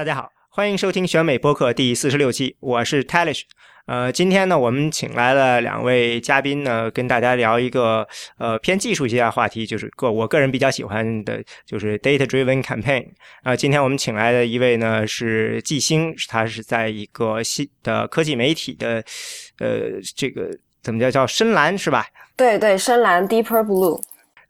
大家好，欢迎收听选美播客第四十六期，我是 Talish。呃，今天呢，我们请来了两位嘉宾呢，跟大家聊一个呃偏技术一些的话题，就是个我个人比较喜欢的，就是 data driven campaign。啊，今天我们请来的一位呢是季星，他是在一个新的科技媒体的呃这个怎么叫叫深蓝是吧？对对，深蓝 Deeper Blue。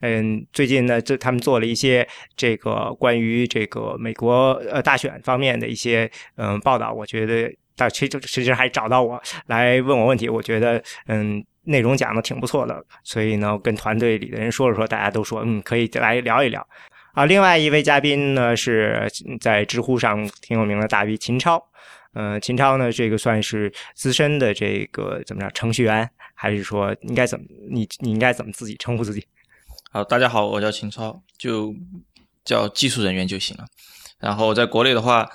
嗯，最近呢，这他们做了一些这个关于这个美国呃大选方面的一些嗯报道，我觉得他其实其实还找到我来问我问题，我觉得嗯内容讲的挺不错的，所以呢跟团队里的人说了说，大家都说嗯可以来聊一聊啊。另外一位嘉宾呢是在知乎上挺有名的大 V 秦超，呃，秦超呢这个算是资深的这个怎么着程序员，还是说应该怎么你你应该怎么自己称呼自己？好，大家好，我叫秦超，就叫技术人员就行了。然后在国内的话，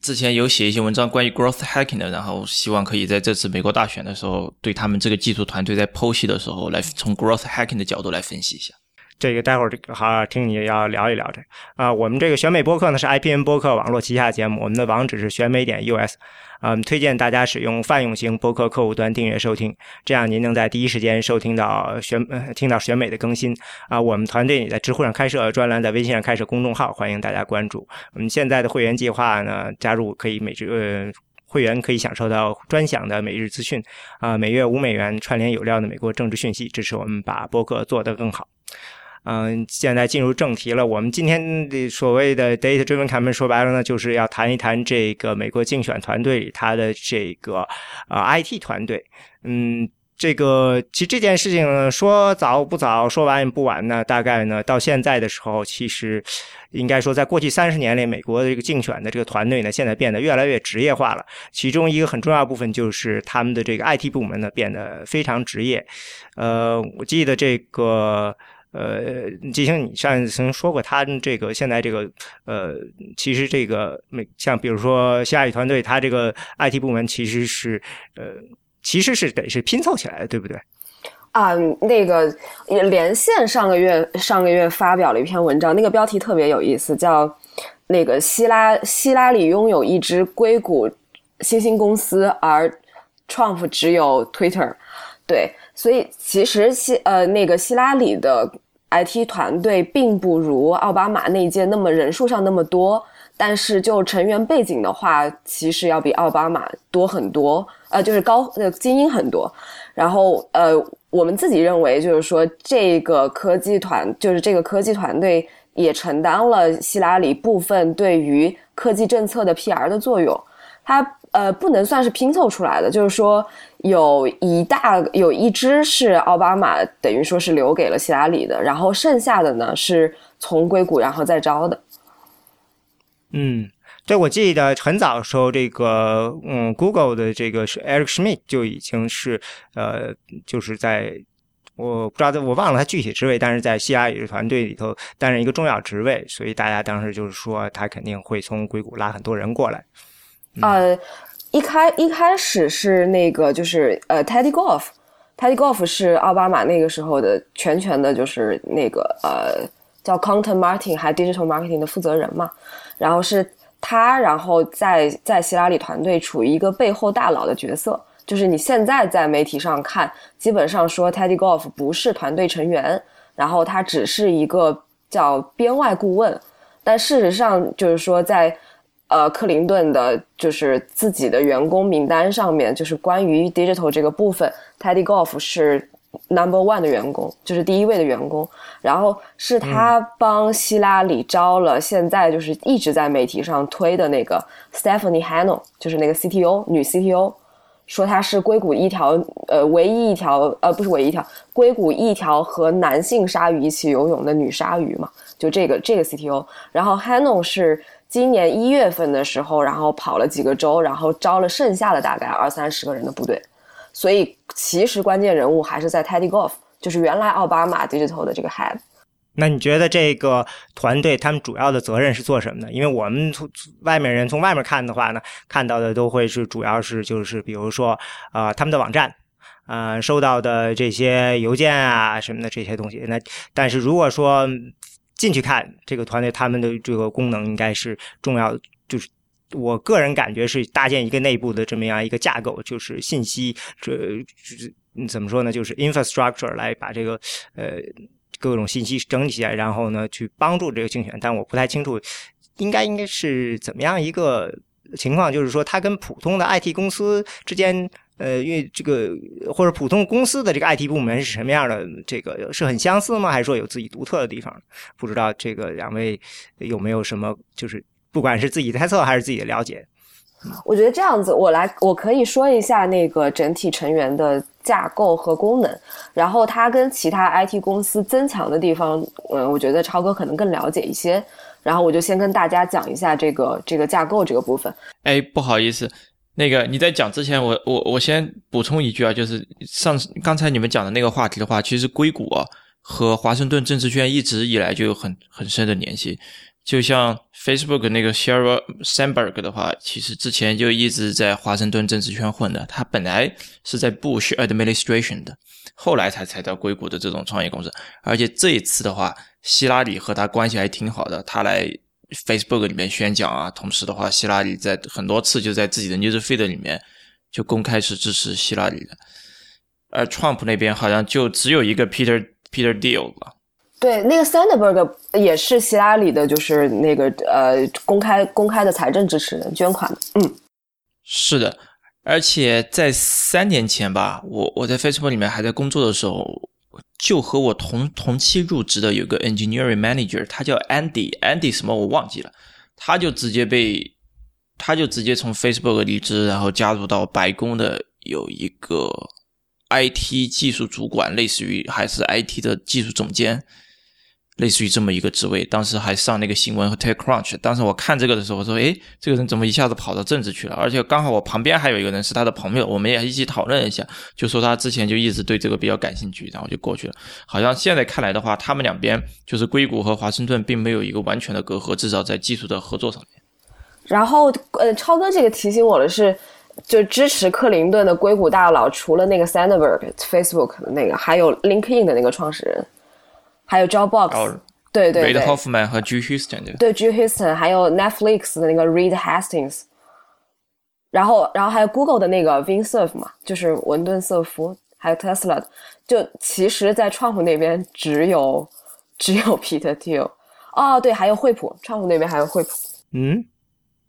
之前有写一些文章关于 growth hacking 的，然后希望可以在这次美国大选的时候，对他们这个技术团队在剖析的时候，来从 growth hacking 的角度来分析一下。这个待会儿好听你要聊一聊这啊，我们这个选美播客呢是 IPN 播客网络旗下节目，我们的网址是选美点 US，嗯，推荐大家使用泛用型播客客户端订阅收听，这样您能在第一时间收听到选听到选美的更新啊。我们团队也在知乎上开设专栏，在微信上开设公众号，欢迎大家关注。我们现在的会员计划呢，加入可以每日呃会员可以享受到专享的每日资讯啊，每月五美元串联有料的美国政治讯息，支持我们把播客做得更好。嗯，现在进入正题了。我们今天的所谓的 data driven campaign，说白了呢，就是要谈一谈这个美国竞选团队里他的这个啊 IT 团队。嗯，这个其实这件事情说早不早，说晚也不晚呢。大概呢，到现在的时候，其实应该说，在过去三十年里，美国的这个竞选的这个团队呢，现在变得越来越职业化了。其中一个很重要部分就是他们的这个 IT 部门呢，变得非常职业。呃，我记得这个。呃，季星，你上次曾说过，他这个现在这个呃，其实这个美像比如说西雅团队，他这个 IT 部门其实是呃，其实是得是拼凑起来的，对不对？啊，那个连线上个月上个月发表了一篇文章，那个标题特别有意思，叫那个希拉希拉里拥有一只硅谷新兴公司，而 Trump 只有 Twitter，对。所以其实希呃那个希拉里的 IT 团队并不如奥巴马那一届那么人数上那么多，但是就成员背景的话，其实要比奥巴马多很多，呃，就是高呃精英很多。然后呃，我们自己认为就是说这个科技团就是这个科技团队也承担了希拉里部分对于科技政策的 PR 的作用，它。呃，不能算是拼凑出来的，就是说有一大有一支是奥巴马等于说是留给了希拉里的，然后剩下的呢是从硅谷然后再招的。嗯，对，我记得很早的时候，这个嗯，Google 的这个是 Eric Schmidt 就已经是呃，就是在我不知道我忘了他具体职位，但是在希拉里团队里头担任一个重要职位，所以大家当时就是说他肯定会从硅谷拉很多人过来。呃，一开一开始是那个就是呃，Teddy Goff，Teddy Goff 是奥巴马那个时候的全权的，就是那个呃叫 Content Marketing 还 Digital Marketing 的负责人嘛。然后是他，然后在在希拉里团队处于一个背后大佬的角色。就是你现在在媒体上看，基本上说 Teddy Goff 不是团队成员，然后他只是一个叫编外顾问。但事实上就是说在。呃，克林顿的就是自己的员工名单上面，就是关于 digital 这个部分，Teddy Golf 是 number one 的员工，就是第一位的员工。然后是他帮希拉里招了，现在就是一直在媒体上推的那个 Stephanie Hanno，就是那个 CTO 女 CTO，说她是硅谷一条呃唯一一条呃不是唯一一条硅谷一条和男性鲨鱼一起游泳的女鲨鱼嘛，就这个这个 CTO。然后 Hanno 是。今年一月份的时候，然后跑了几个州，然后招了剩下的大概二三十个人的部队，所以其实关键人物还是在 Teddy Goff，就是原来奥巴马 Digital 的这个 Head。那你觉得这个团队他们主要的责任是做什么呢？因为我们从外面人从外面看的话呢，看到的都会是主要是就是比如说啊他们的网站，啊收到的这些邮件啊什么的这些东西。那但是如果说进去看这个团队，他们的这个功能应该是重要，就是我个人感觉是搭建一个内部的这么样一个架构，就是信息这怎么说呢？就是 infrastructure 来把这个呃各种信息整理起来，然后呢去帮助这个竞选。但我不太清楚应该应该是怎么样一个情况，就是说它跟普通的 IT 公司之间。呃，因为这个或者普通公司的这个 IT 部门是什么样的？这个是很相似吗？还是说有自己独特的地方？不知道这个两位有没有什么，就是不管是自己猜测还是自己的了解。我觉得这样子，我来我可以说一下那个整体成员的架构和功能，然后它跟其他 IT 公司增强的地方，嗯，我觉得超哥可能更了解一些。然后我就先跟大家讲一下这个这个架构这个部分。哎，不好意思。那个你在讲之前，我我我先补充一句啊，就是上次刚才你们讲的那个话题的话，其实硅谷啊和华盛顿政治圈一直以来就有很很深的联系。就像 Facebook 那个 Sheryl Sandberg 的话，其实之前就一直在华盛顿政治圈混的。他本来是在 Bush Administration 的，后来才才到硅谷的这种创业公司。而且这一次的话，希拉里和他关系还挺好的，他来。Facebook 里面宣讲啊，同时的话，希拉里在很多次就在自己的 Newsfeed 里面就公开是支持希拉里的，而 Trump 那边好像就只有一个 Peter Peter Deal 吧。对，那个 Sandberg 也是希拉里的，就是那个呃公开公开的财政支持人，捐款的。嗯，是的，而且在三年前吧，我我在 Facebook 里面还在工作的时候。就和我同同期入职的有个 engineering manager，他叫 Andy，Andy 什么我忘记了，他就直接被，他就直接从 Facebook 离职，然后加入到白宫的有一个 IT 技术主管，类似于还是 IT 的技术总监。类似于这么一个职位，当时还上那个新闻和 TechCrunch。当时我看这个的时候，我说：“诶，这个人怎么一下子跑到政治去了？”而且刚好我旁边还有一个人是他的朋友，我们也一起讨论一下，就说他之前就一直对这个比较感兴趣，然后就过去了。好像现在看来的话，他们两边就是硅谷和华盛顿并没有一个完全的隔阂，至少在技术的合作上面。然后，呃，超哥这个提醒我的是，就支持克林顿的硅谷大佬，除了那个 Sandberg Facebook 的那个，还有 LinkedIn 的那个创始人。还有 Jobbox，对对对，Hoffman 和 G Houston 对对 G Houston，还有 Netflix 的那个 Reed Hastings，然后然后还有 Google 的那个 Vin Cerf 嘛，就是文顿瑟夫，还有 Tesla，就其实，在创普那边只有只有 Peter Thiel，哦对，还有惠普，创普那边还有惠普，嗯，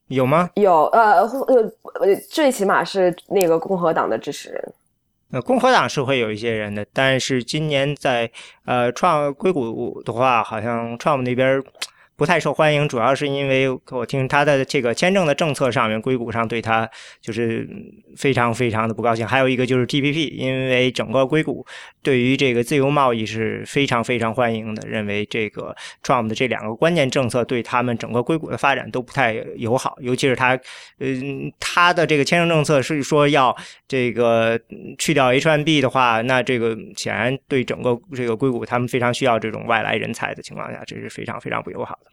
有吗？有，呃呃，最起码是那个共和党的支持人。呃，共和党是会有一些人的，但是今年在呃创硅谷的话，好像创那边。不太受欢迎，主要是因为我听他的这个签证的政策上面，硅谷上对他就是非常非常的不高兴。还有一个就是 TPP，因为整个硅谷对于这个自由贸易是非常非常欢迎的，认为这个 Trump 的这两个关键政策对他们整个硅谷的发展都不太友好。尤其是他，嗯，他的这个签证政策是说要这个去掉 H1B 的话，那这个显然对整个这个硅谷他们非常需要这种外来人才的情况下，这是非常非常不友好的。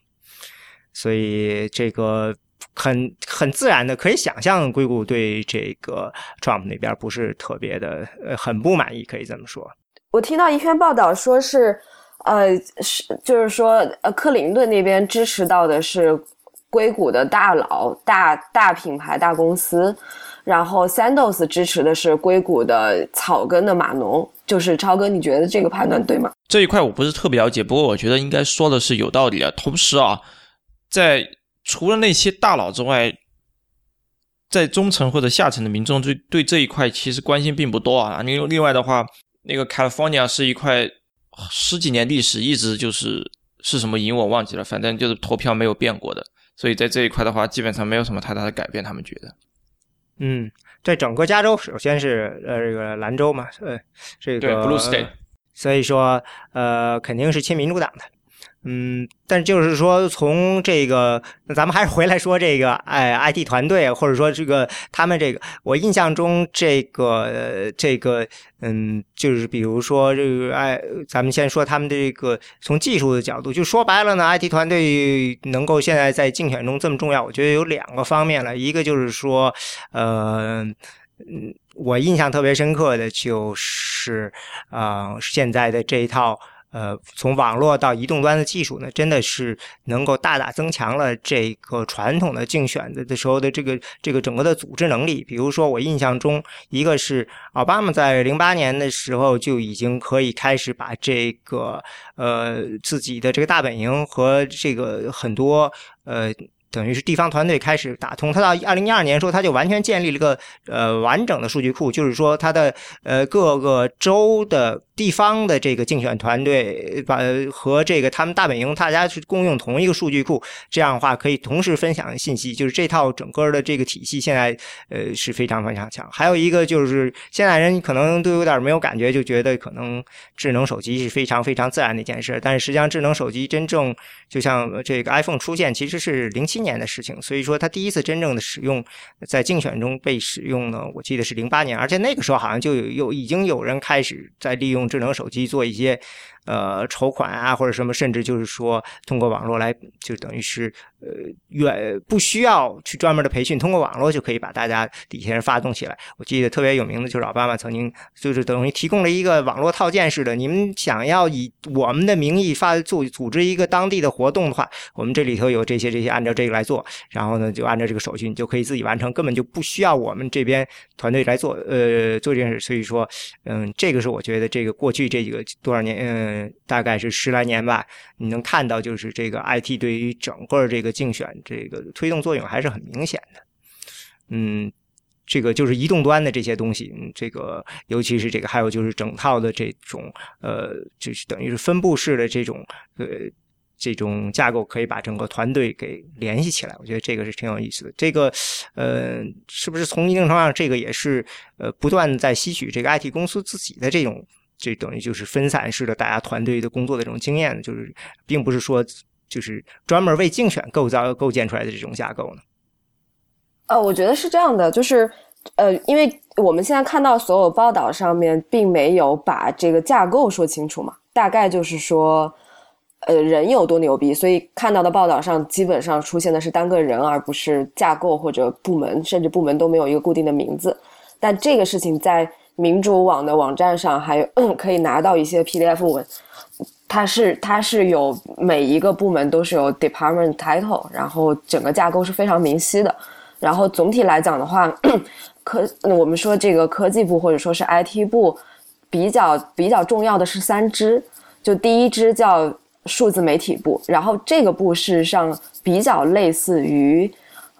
所以这个很很自然的可以想象，硅谷对这个 Trump 那边不是特别的呃很不满意，可以这么说。我听到一篇报道说是，呃是就是说呃克林顿那边支持到的是硅谷的大佬、大大品牌、大公司，然后 Sanders 支持的是硅谷的草根的码农。就是超哥，你觉得这个判断对吗？这一块我不是特别了解，不过我觉得应该说的是有道理的。同时啊。在除了那些大佬之外，在中层或者下层的民众对对这一块其实关心并不多啊。另另外的话，那个 California 是一块十几年历史，一直就是是什么赢我忘记了，反正就是投票没有变过的。所以在这一块的话，基本上没有什么太大的改变。他们觉得，嗯，在整个加州，首先是呃这个兰州嘛，呃这个 Blue State，所以说呃肯定是亲民主党的。嗯，但就是说，从这个，那咱们还是回来说这个，哎，IT 团队，或者说这个他们这个，我印象中这个这个，嗯，就是比如说这个，哎，咱们先说他们这个从技术的角度，就说白了呢，IT 团队能够现在在竞选中这么重要，我觉得有两个方面了，一个就是说，呃，嗯，我印象特别深刻的就是，啊，现在的这一套。呃，从网络到移动端的技术呢，真的是能够大大增强了这个传统的竞选的的时候的这个这个整个的组织能力。比如说，我印象中，一个是奥巴马在零八年的时候就已经可以开始把这个呃自己的这个大本营和这个很多呃。等于是地方团队开始打通，他到二零一二年时候，他就完全建立了一个呃完整的数据库，就是说他的呃各个州的地方的这个竞选团队把和这个他们大本营大家去共用同一个数据库，这样的话可以同时分享信息，就是这套整个的这个体系现在呃是非常非常强。还有一个就是现在人可能都有点没有感觉，就觉得可能智能手机是非常非常自然的一件事，但是实际上智能手机真正就像这个 iPhone 出现其实是零七。年的事情，所以说它第一次真正的使用在竞选中被使用呢，我记得是零八年，而且那个时候好像就有有已经有人开始在利用智能手机做一些。呃，筹款啊，或者什么，甚至就是说，通过网络来，就等于是呃，远不需要去专门的培训，通过网络就可以把大家底下人发动起来。我记得特别有名的就是奥巴马曾经就是等于提供了一个网络套件似的，你们想要以我们的名义发组组织一个当地的活动的话，我们这里头有这些这些，按照这个来做，然后呢，就按照这个手续，你就可以自己完成，根本就不需要我们这边团队来做，呃，做这件事。所以说，嗯，这个是我觉得这个过去这几个多少年，嗯。大概是十来年吧，你能看到就是这个 IT 对于整个这个竞选这个推动作用还是很明显的。嗯，这个就是移动端的这些东西，这个尤其是这个，还有就是整套的这种呃，就是等于是分布式的这种呃这种架构，可以把整个团队给联系起来。我觉得这个是挺有意思的。这个呃，是不是从一定程度上，这个也是呃不断在吸取这个 IT 公司自己的这种。这等于就是分散式的大家团队的工作的这种经验，就是并不是说就是专门为竞选构造构建出来的这种架构呢。呃，我觉得是这样的，就是呃，因为我们现在看到所有报道上面并没有把这个架构说清楚嘛，大概就是说，呃，人有多牛逼，所以看到的报道上基本上出现的是单个人，而不是架构或者部门，甚至部门都没有一个固定的名字。但这个事情在。民主网的网站上还有可以拿到一些 PDF 文，它是它是有每一个部门都是有 department title，然后整个架构是非常明晰的。然后总体来讲的话，科我们说这个科技部或者说是 IT 部比较比较重要的是三支，就第一支叫数字媒体部，然后这个部事实上比较类似于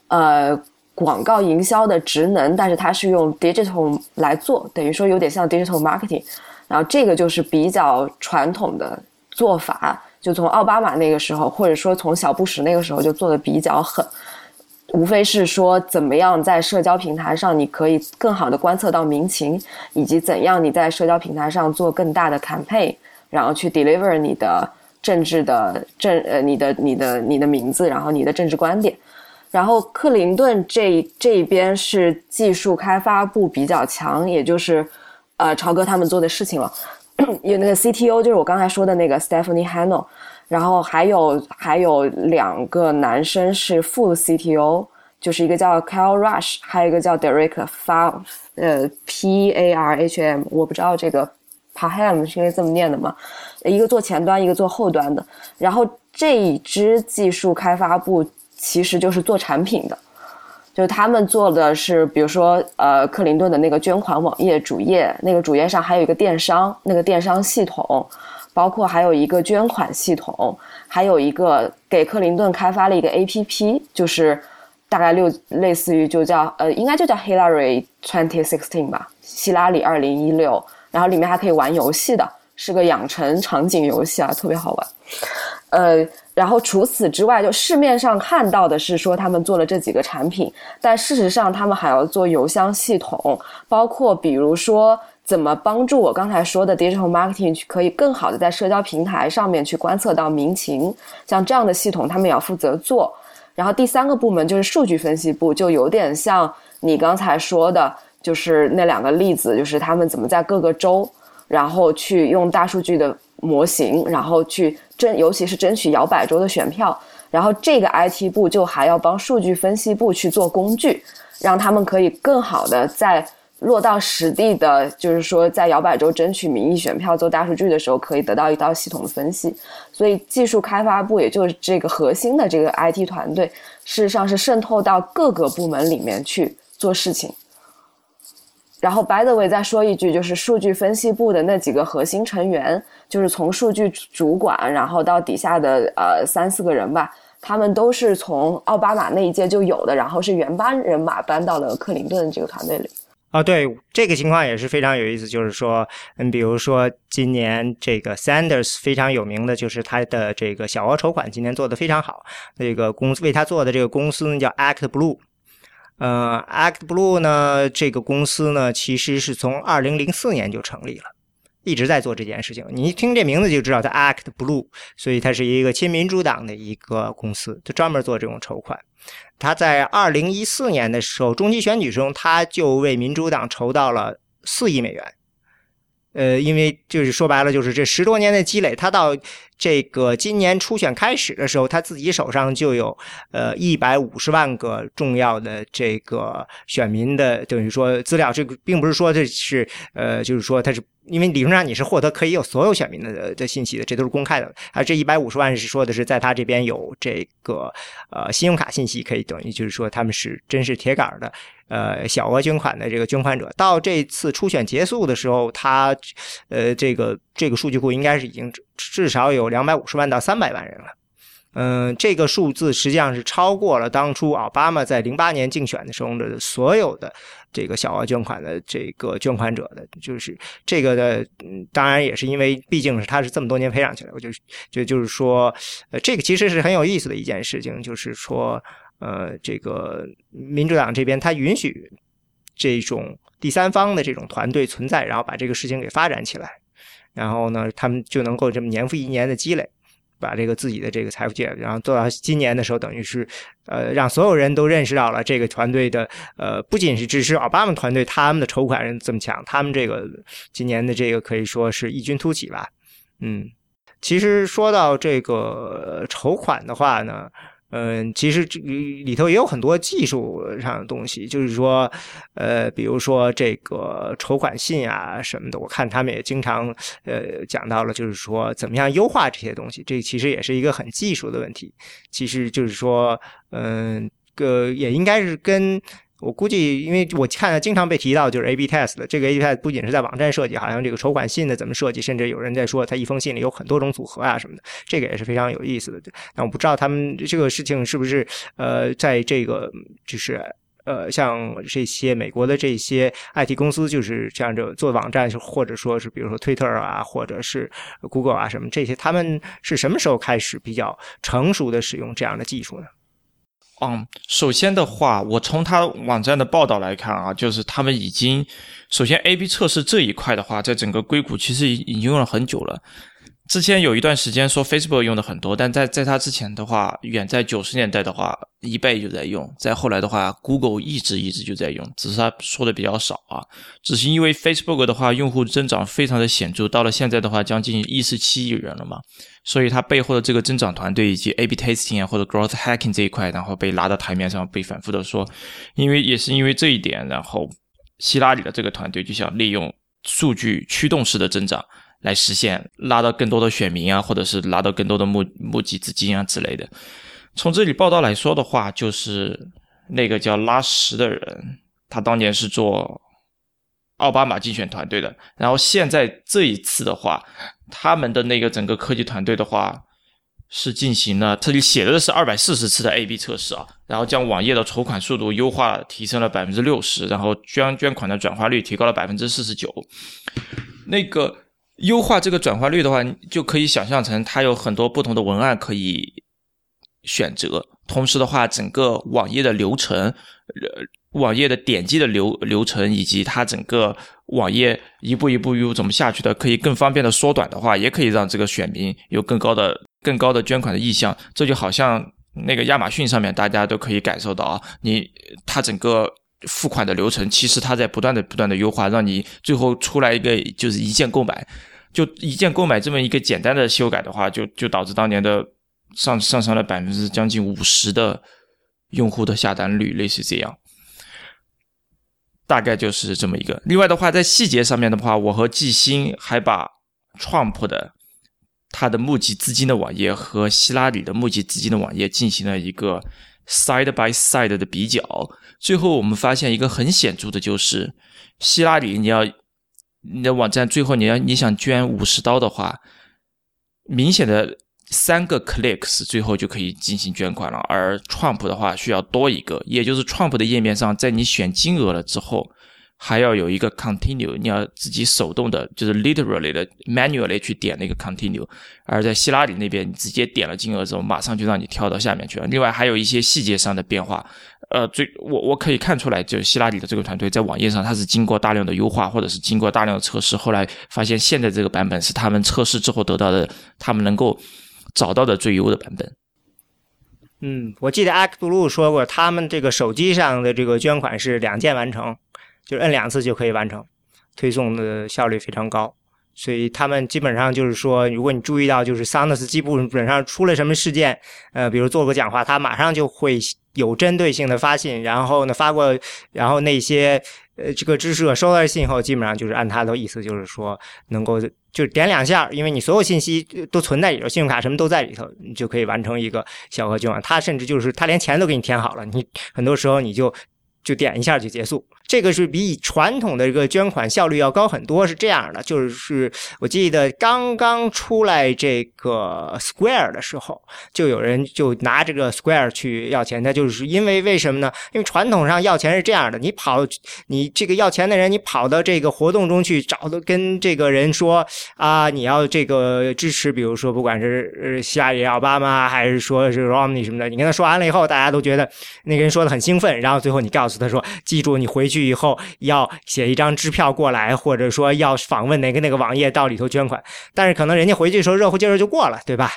呃。广告营销的职能，但是它是用 digital 来做，等于说有点像 digital marketing。然后这个就是比较传统的做法，就从奥巴马那个时候，或者说从小布什那个时候就做的比较狠，无非是说怎么样在社交平台上你可以更好的观测到民情，以及怎样你在社交平台上做更大的 campaign，然后去 deliver 你的政治的政呃你的你的你的名字，然后你的政治观点。然后克林顿这这边是技术开发部比较强，也就是，呃，超哥他们做的事情了。有那个 CTO 就是我刚才说的那个 Stephanie Hanno，然后还有还有两个男生是副 CTO，就是一个叫 Kyle Rush，还有一个叫 Derek Fa，呃 P A R H M，我不知道这个 Paham 是因为这么念的吗？一个做前端，一个做后端的。然后这一支技术开发部。其实就是做产品的，就是他们做的是，比如说，呃，克林顿的那个捐款网页主页，那个主页上还有一个电商，那个电商系统，包括还有一个捐款系统，还有一个给克林顿开发了一个 A P P，就是大概六类似于就叫呃，应该就叫 Hillary Twenty Sixteen 吧，希拉里二零一六，然后里面还可以玩游戏的，是个养成场景游戏啊，特别好玩，呃。然后除此之外，就市面上看到的是说他们做了这几个产品，但事实上他们还要做邮箱系统，包括比如说怎么帮助我刚才说的 digital marketing 可以更好的在社交平台上面去观测到民情，像这样的系统他们也要负责做。然后第三个部门就是数据分析部，就有点像你刚才说的，就是那两个例子，就是他们怎么在各个州，然后去用大数据的。模型，然后去争，尤其是争取摇摆州的选票。然后这个 IT 部就还要帮数据分析部去做工具，让他们可以更好的在落到实地的，就是说在摇摆州争取民意选票、做大数据的时候，可以得到一道系统的分析。所以技术开发部，也就是这个核心的这个 IT 团队，事实上是渗透到各个部门里面去做事情。然后，by the way，再说一句，就是数据分析部的那几个核心成员，就是从数据主管，然后到底下的呃三四个人吧，他们都是从奥巴马那一届就有的，然后是原班人马搬到了克林顿这个团队里。啊，对这个情况也是非常有意思，就是说，嗯，比如说今年这个 Sanders 非常有名的就是他的这个小额筹款今年做的非常好，那个公司为他做的这个公司呢叫 Act Blue。呃，Act Blue 呢，这个公司呢，其实是从二零零四年就成立了，一直在做这件事情。你一听这名字就知道，它 Act Blue，所以它是一个亲民主党的一个公司，就专门做这种筹款。他在二零一四年的时候，中期选举中，他就为民主党筹到了四亿美元。呃，因为就是说白了，就是这十多年的积累，他到这个今年初选开始的时候，他自己手上就有呃一百五十万个重要的这个选民的等于说资料。这个并不是说这是呃，就是说他是。因为理论上你是获得可以有所有选民的的信息的，这都是公开的。啊，这一百五十万是说的是在他这边有这个呃信用卡信息，可以等于就是说他们是真是铁杆的呃小额捐款的这个捐款者。到这次初选结束的时候，他呃这个这个数据库应该是已经至少有两百五十万到三百万人了。嗯，这个数字实际上是超过了当初奥巴马在零八年竞选的时候的所有的这个小额捐款的这个捐款者的，就是这个的。当然也是因为毕竟是他是这么多年培养起来，我就就就是说，呃，这个其实是很有意思的一件事情，就是说，呃，这个民主党这边他允许这种第三方的这种团队存在，然后把这个事情给发展起来，然后呢，他们就能够这么年复一年的积累。把这个自己的这个财富积累，然后做到今年的时候，等于是，呃，让所有人都认识到了这个团队的，呃，不仅是只是奥巴马团队他们的筹款人这么强，他们这个今年的这个可以说是异军突起吧。嗯，其实说到这个筹款的话呢。嗯，其实这里头也有很多技术上的东西，就是说，呃，比如说这个筹款信啊什么的，我看他们也经常呃讲到了，就是说怎么样优化这些东西，这其实也是一个很技术的问题。其实就是说，嗯，个也应该是跟。我估计，因为我看经常被提到就是 A/B test 的这个 A/B test 不仅是在网站设计，好像这个筹款信的怎么设计，甚至有人在说他一封信里有很多种组合啊什么的，这个也是非常有意思的。但我不知道他们这个事情是不是呃，在这个就是呃，像这些美国的这些 IT 公司，就是像这做网站，或者说是比如说 Twitter 啊，或者是 Google 啊什么这些，他们是什么时候开始比较成熟的使用这样的技术呢？嗯，首先的话，我从他网站的报道来看啊，就是他们已经首先 A/B 测试这一块的话，在整个硅谷其实已已经用了很久了。之前有一段时间说 Facebook 用的很多，但在在它之前的话，远在九十年代的话，eBay 就在用。再后来的话，Google 一直一直就在用，只是他说的比较少啊。只是因为 Facebook 的话，用户增长非常的显著，到了现在的话，将近一十七亿人了嘛。所以它背后的这个增长团队以及 A/B testing 啊或者 growth hacking 这一块，然后被拉到台面上，被反复的说。因为也是因为这一点，然后希拉里的这个团队就想利用数据驱动式的增长。来实现拉到更多的选民啊，或者是拉到更多的募募集资金啊之类的。从这里报道来说的话，就是那个叫拉什的人，他当年是做奥巴马竞选团队的。然后现在这一次的话，他们的那个整个科技团队的话，是进行了这里写的是二百四十次的 A/B 测试啊，然后将网页的筹款速度优化提升了百分之六十，然后捐捐款的转化率提高了百分之四十九。那个。优化这个转化率的话，就可以想象成它有很多不同的文案可以选择。同时的话，整个网页的流程，呃，网页的点击的流流程，以及它整个网页一步一步又怎么下去的，可以更方便的缩短的话，也可以让这个选民有更高的、更高的捐款的意向。这就好像那个亚马逊上面，大家都可以感受到啊，你它整个。付款的流程，其实它在不断的、不断的优化，让你最后出来一个就是一键购买，就一键购买这么一个简单的修改的话，就就导致当年的上上升了百分之将近五十的用户的下单率，类似这样。大概就是这么一个。另外的话，在细节上面的话，我和季星还把 Trump 的他的募集资金的网页和希拉里的募集资金的网页进行了一个 side by side 的比较。最后我们发现一个很显著的就是，希拉里你要你的网站最后你要你想捐五十刀的话，明显的。三个 clicks 最后就可以进行捐款了，而 Trump 的话需要多一个，也就是 Trump 的页面上，在你选金额了之后，还要有一个 continue，你要自己手动的，就是 literally 的 manually 去点那个 continue，而在希拉里那边，你直接点了金额之后，马上就让你跳到下面去了。另外还有一些细节上的变化，呃，最我我可以看出来，就是希拉里的这个团队在网页上，它是经过大量的优化，或者是经过大量的测试，后来发现现在这个版本是他们测试之后得到的，他们能够。找到的最优的版本。嗯，我记得 a c t Blue 说过，他们这个手机上的这个捐款是两键完成，就是摁两次就可以完成，推送的效率非常高。所以他们基本上就是说，如果你注意到，就是 Sounds 基本上出了什么事件，呃，比如做个讲话，他马上就会有针对性的发信，然后呢发过，然后那些呃这个知识者收到信后，基本上就是按他的意思，就是说能够。就点两下，因为你所有信息都存在里头，信用卡什么都在里头，你就可以完成一个小额捐款。他甚至就是他连钱都给你填好了，你很多时候你就就点一下就结束。这个是比传统的这个捐款效率要高很多，是这样的。就是我记得刚刚出来这个 Square 的时候，就有人就拿这个 Square 去要钱。他就是因为为什么呢？因为传统上要钱是这样的：你跑，你这个要钱的人，你跑到这个活动中去找的，跟这个人说啊，你要这个支持，比如说不管是希拉里、奥巴马，还是说是 Romney 什么的，你跟他说完了以后，大家都觉得那个人说的很兴奋，然后最后你告诉他说，记住你回去。以后要写一张支票过来，或者说要访问哪个哪个网页到里头捐款，但是可能人家回去的时候热乎劲儿就过了，对吧？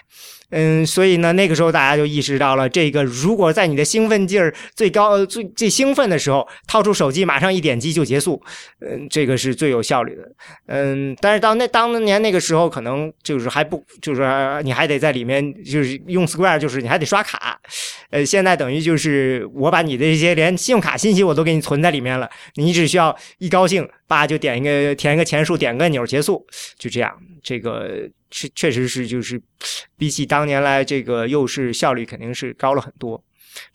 嗯，所以呢，那个时候大家就意识到了，这个如果在你的兴奋劲儿最高、最最兴奋的时候，掏出手机马上一点击就结束，嗯，这个是最有效率的。嗯，但是到那当年那个时候，可能就是还不就是你还得在里面就是用 Square，就是你还得刷卡。呃，现在等于就是我把你的这些连信用卡信息我都给你存在里面了，你只需要一高兴，叭就点一个填一个钱数，点个钮结束，就这样。这个。确确实是，就是比起当年来，这个又是效率肯定是高了很多。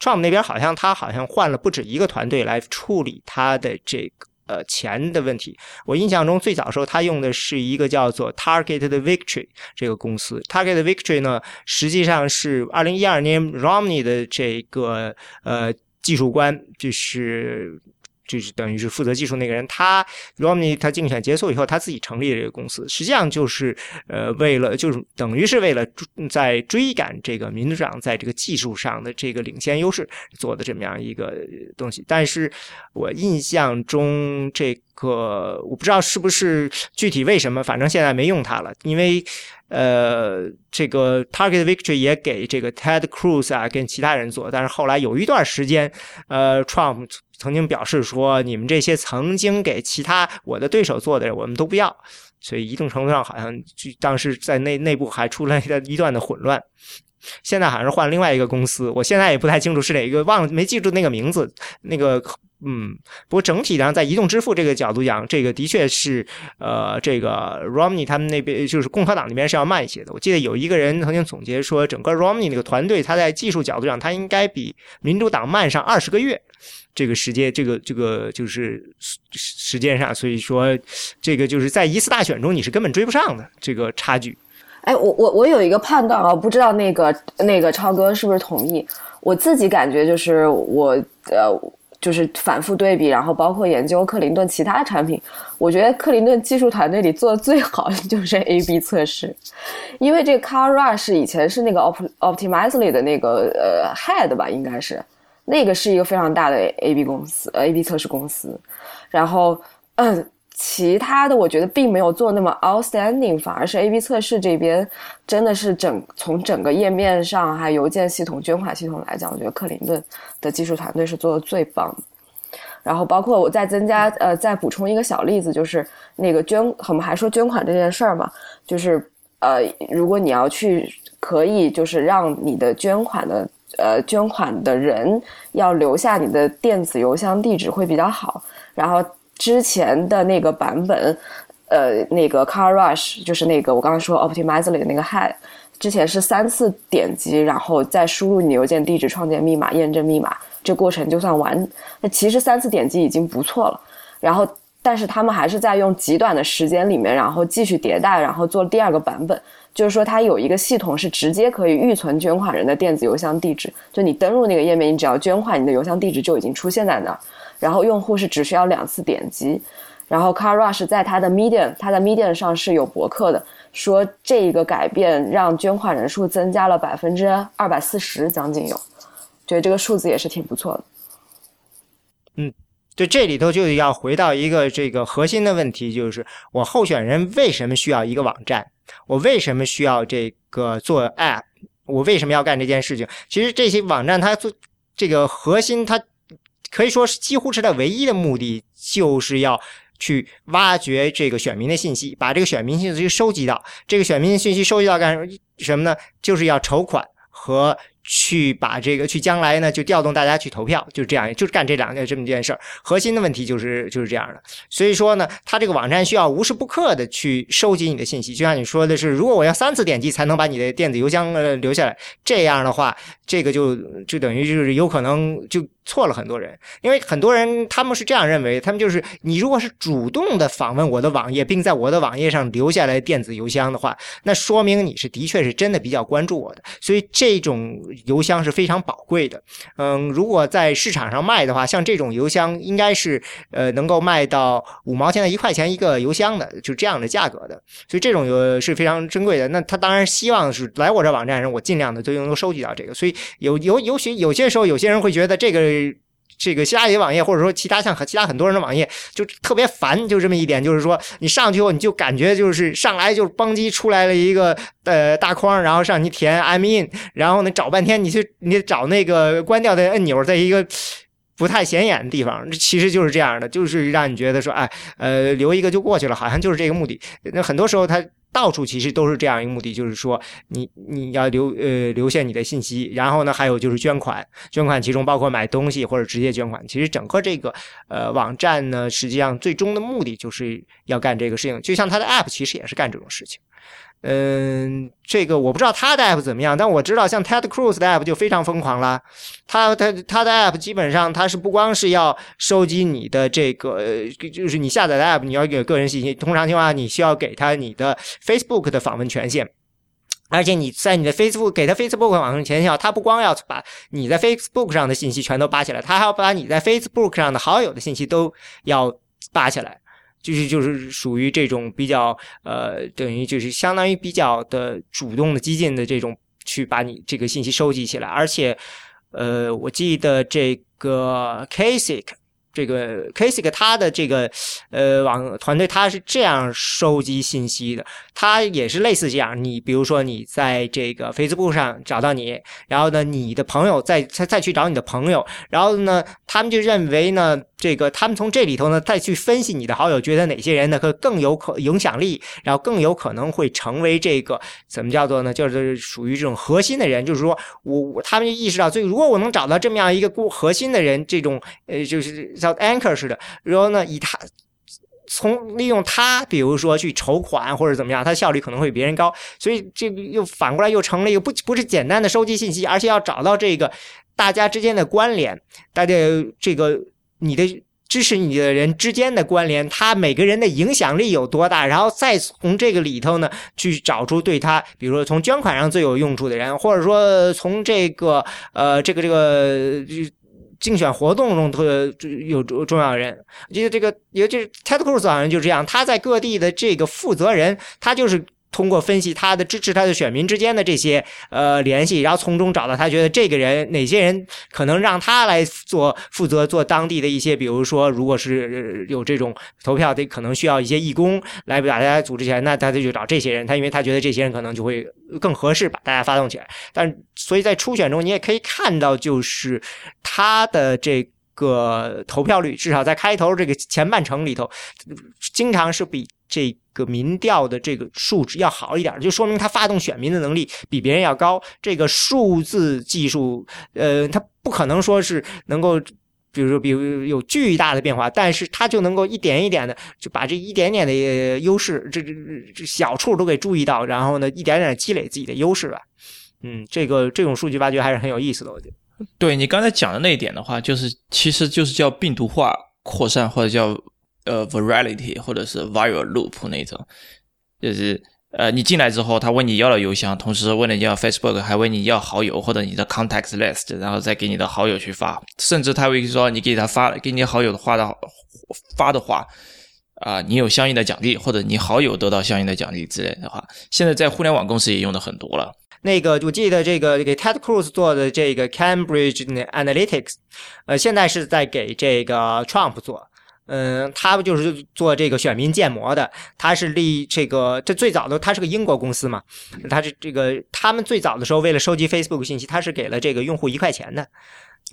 Trump 那边好像他好像换了不止一个团队来处理他的这个呃钱的问题。我印象中最早时候他用的是一个叫做 Target 的 Victory 这个公司。Target Victory 呢，实际上是二零一二年 Romney 的这个呃技术官，就是。就是等于是负责技术那个人，他 Romney 他竞选结束以后，他自己成立了这个公司，实际上就是呃为了就是等于是为了在追赶这个民主党在这个技术上的这个领先优势做的这么样一个东西。但是我印象中这个我不知道是不是具体为什么，反正现在没用它了，因为呃这个 Target Victory 也给这个 Ted Cruz 啊跟其他人做，但是后来有一段时间呃 Trump。曾经表示说：“你们这些曾经给其他我的对手做的，我们都不要。”所以一定程度上，好像就当时在内内部还出来了一段的混乱。现在好像是换另外一个公司，我现在也不太清楚是哪一个，忘了没记住那个名字。那个。嗯，不过整体上，在移动支付这个角度讲，这个的确是，呃，这个 Romney 他们那边就是共和党那边是要慢一些的。我记得有一个人曾经总结说，整个 Romney 那个团队，他在技术角度上，他应该比民主党慢上二十个月，这个时间，这个这个就是时间上，所以说这个就是在一次大选中，你是根本追不上的这个差距。哎，我我我有一个判断啊，不知道那个那个超哥是不是同意？我自己感觉就是我呃。就是反复对比，然后包括研究克林顿其他产品，我觉得克林顿技术团队里做的最好的就是 A/B 测试，因为这个 Car Rush 以前是那个 Optimizely 的那个呃 Head 吧，应该是那个是一个非常大的 A/B 公司，A/B 测试公司，然后嗯。其他的我觉得并没有做那么 outstanding，反而是 A/B 测试这边真的是整从整个页面上还邮件系统、捐款系统来讲，我觉得克林顿的技术团队是做的最棒。然后包括我再增加呃再补充一个小例子，就是那个捐我们还说捐款这件事儿嘛，就是呃如果你要去可以就是让你的捐款的呃捐款的人要留下你的电子邮箱地址会比较好。然后之前的那个版本，呃，那个 Car Rush 就是那个我刚刚说 Optimizely 的那个 Head，之前是三次点击，然后再输入你邮件地址、创建密码、验证密码，这过程就算完。那其实三次点击已经不错了。然后，但是他们还是在用极短的时间里面，然后继续迭代，然后做第二个版本。就是说，它有一个系统是直接可以预存捐款人的电子邮箱地址，就你登录那个页面，你只要捐款，你的邮箱地址就已经出现在那儿。然后用户是只需要两次点击。然后 Car Rush 在它的 Medium，它在 Medium 上是有博客的，说这一个改变让捐款人数增加了百分之二百四十，将近有，觉得这个数字也是挺不错的。嗯。就这里头就要回到一个这个核心的问题，就是我候选人为什么需要一个网站？我为什么需要这个做 App？我为什么要干这件事情？其实这些网站它做这个核心，它可以说是几乎是他唯一的目的，就是要去挖掘这个选民的信息，把这个选民信息收集到。这个选民信息收集到干什么呢？就是要筹款和。去把这个去将来呢，就调动大家去投票，就这样，就是干这两件这么一件事儿。核心的问题就是就是这样的。所以说呢，它这个网站需要无时不刻的去收集你的信息。就像你说的是，如果我要三次点击才能把你的电子邮箱呃留下来，这样的话，这个就就等于就是有可能就。错了很多人，因为很多人他们是这样认为，他们就是你如果是主动的访问我的网页，并在我的网页上留下来电子邮箱的话，那说明你是的确是真的比较关注我的，所以这种邮箱是非常宝贵的。嗯，如果在市场上卖的话，像这种邮箱应该是呃能够卖到五毛钱的一块钱一个邮箱的，就这样的价格的，所以这种邮是非常珍贵的。那他当然希望是来我这网站上，我尽量的都能够收集到这个。所以有有有些有些时候，有些人会觉得这个。这个其他一些网页，或者说其他像其他很多人的网页，就特别烦，就这么一点，就是说你上去后，你就感觉就是上来就邦机出来了一个呃大框，然后让你填 I'm in，然后呢找半天，你去你找那个关掉的按钮，在一个不太显眼的地方，其实就是这样的，就是让你觉得说，哎，呃，留一个就过去了，好像就是这个目的。那很多时候它。到处其实都是这样一个目的，就是说你你要留呃留下你的信息，然后呢还有就是捐款，捐款其中包括买东西或者直接捐款。其实整个这个呃网站呢，实际上最终的目的就是要干这个事情，就像它的 App 其实也是干这种事情。嗯，这个我不知道他的 app 怎么样，但我知道像 Ted Cruz 的 app 就非常疯狂了。他他他的 app 基本上他是不光是要收集你的这个，就是你下载的 app，你要给个人信息。通常情况下，你需要给他你的 Facebook 的访问权限，而且你在你的 Facebook 给他 Facebook 访问权限，他不光要把你在 Facebook 上的信息全都扒起来，他还要把你在 Facebook 上的好友的信息都要扒起来。就是就是属于这种比较呃，等于就是相当于比较的主动的激进的这种，去把你这个信息收集起来，而且呃，我记得这个 Kasich。这个 k a s i c 他的这个呃网团队他是这样收集信息的，他也是类似这样。你比如说你在这个 Facebook 上找到你，然后呢，你的朋友再再再去找你的朋友，然后呢，他们就认为呢，这个他们从这里头呢再去分析你的好友，觉得哪些人呢可更有可影响力，然后更有可能会成为这个怎么叫做呢？就是属于这种核心的人，就是说我我他们就意识到，所以如果我能找到这么样一个固核心的人，这种呃就是。Anchor 似的，然后呢，以他从利用他，比如说去筹款或者怎么样，他效率可能会比别人高，所以这个又反过来又成了一个不不是简单的收集信息，而且要找到这个大家之间的关联，大家这个你的支持你的人之间的关联，他每个人的影响力有多大，然后再从这个里头呢去找出对他，比如说从捐款上最有用处的人，或者说从这个呃这个这个。竞选活动中特有重要人，我记得这个，尤其是 Ted Cruz 好像就这样，他在各地的这个负责人，他就是。通过分析他的支持他的选民之间的这些呃联系，然后从中找到他觉得这个人哪些人可能让他来做负责做当地的一些，比如说如果是有这种投票的，可能需要一些义工来把大家组织起来，那他就找这些人，他因为他觉得这些人可能就会更合适把大家发动起来。但所以在初选中，你也可以看到，就是他的这个投票率，至少在开头这个前半程里头，经常是比这。个民调的这个数值要好一点，就说明他发动选民的能力比别人要高。这个数字技术，呃，他不可能说是能够比如说，比如有巨大的变化，但是它就能够一点一点的就把这一点点的优势，这这这小处都给注意到，然后呢，一点点积累自己的优势吧。嗯，这个这种数据挖掘还是很有意思的，我觉得。对你刚才讲的那一点的话，就是其实就是叫病毒化扩散，或者叫呃 virality，或者是 viral loop 那种，就是呃你进来之后，他问你要了邮箱，同时问你要 Facebook，还问你要好友或者你的 contacts list，然后再给你的好友去发，甚至他会说你给他发给你好友的话的发的话啊，你有相应的奖励，或者你好友得到相应的奖励之类的话，现在在互联网公司也用的很多了。那个我记得这个给 Ted Cruz 做的这个 Cambridge Analytics，呃，现在是在给这个 Trump 做，嗯，他不就是做这个选民建模的？他是立这个，这最早的他是个英国公司嘛，他是这个他们最早的时候为了收集 Facebook 信息，他是给了这个用户一块钱的，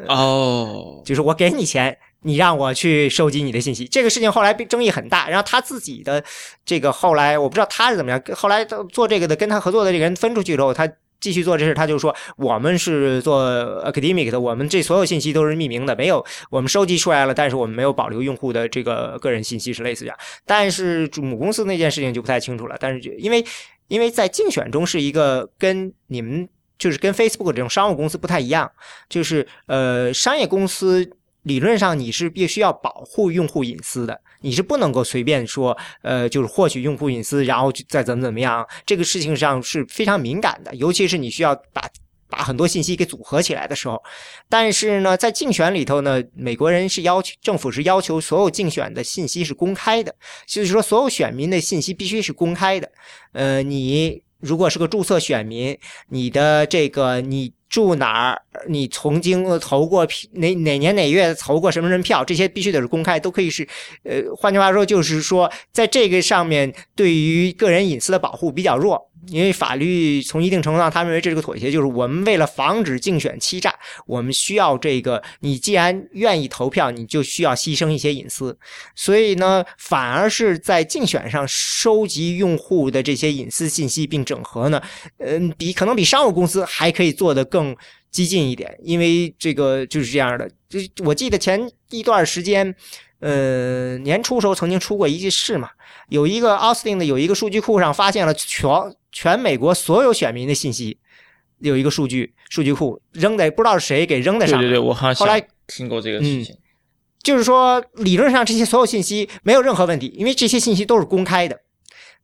哦，就是我给你钱，你让我去收集你的信息，这个事情后来争议很大，然后他自己的这个后来我不知道他是怎么样，后来做这个的跟他合作的这个人分出去之后，他。继续做这事，他就说我们是做 academic 的，我们这所有信息都是匿名的，没有我们收集出来了，但是我们没有保留用户的这个个人信息，是类似这样。但是母公司那件事情就不太清楚了。但是因为因为在竞选中是一个跟你们就是跟 Facebook 这种商务公司不太一样，就是呃商业公司理论上你是必须要保护用户隐私的。你是不能够随便说，呃，就是获取用户隐私，然后再怎么怎么样，这个事情上是非常敏感的，尤其是你需要把把很多信息给组合起来的时候。但是呢，在竞选里头呢，美国人是要求政府是要求所有竞选的信息是公开的，就是说所有选民的信息必须是公开的。呃，你如果是个注册选民，你的这个你。住哪儿？你曾经投过哪哪年哪月投过什么人票？这些必须得是公开，都可以是。呃，换句话说，就是说，在这个上面，对于个人隐私的保护比较弱。因为法律从一定程度上，他认为这是个妥协，就是我们为了防止竞选欺诈，我们需要这个。你既然愿意投票，你就需要牺牲一些隐私。所以呢，反而是在竞选上收集用户的这些隐私信息并整合呢，嗯，比可能比商务公司还可以做得更激进一点。因为这个就是这样的。就我记得前一段时间。呃，年初时候曾经出过一件事嘛，有一个奥斯汀的有一个数据库上发现了全全美国所有选民的信息，有一个数据数据库扔在不知道是谁给扔在上面。对对对，我好像后来听过这个事情，就是说理论上这些所有信息没有任何问题，因为这些信息都是公开的，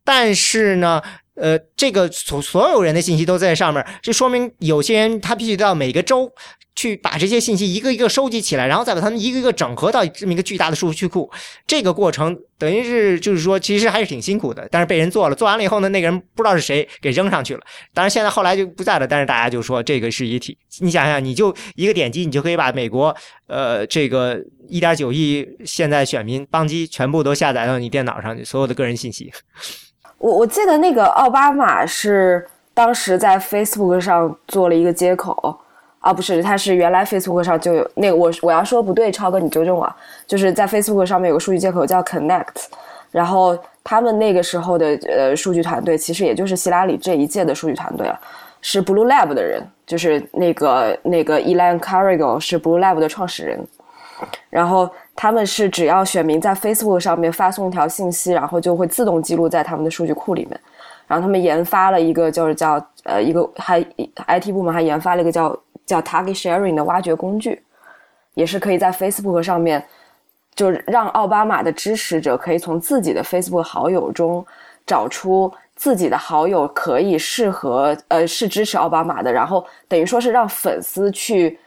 但是呢。呃，这个所所有人的信息都在上面，这说明有些人他必须到每个州去把这些信息一个一个收集起来，然后再把它们一个一个整合到这么一个巨大的数据库。这个过程等于是就是说，其实还是挺辛苦的，但是被人做了。做完了以后呢，那个人不知道是谁给扔上去了。当然现在后来就不在了，但是大家就说这个是一体。你想想，你就一个点击，你就可以把美国呃这个一点九亿现在选民邦基全部都下载到你电脑上去，所有的个人信息。我我记得那个奥巴马是当时在 Facebook 上做了一个接口啊，不是，他是原来 Facebook 上就有那个我我要说不对，超哥你纠正我，就是在 Facebook 上面有个数据接口叫 Connect，然后他们那个时候的呃数据团队其实也就是希拉里这一届的数据团队了，是 Blue Lab 的人，就是那个那个 Elan Carrigo 是 Blue Lab 的创始人，然后。他们是只要选民在 Facebook 上面发送一条信息，然后就会自动记录在他们的数据库里面。然后他们研发了一个就是叫呃一个还 IT 部门还研发了一个叫叫 Target Sharing 的挖掘工具，也是可以在 Facebook 上面，就是让奥巴马的支持者可以从自己的 Facebook 好友中找出自己的好友可以适合呃是支持奥巴马的，然后等于说是让粉丝去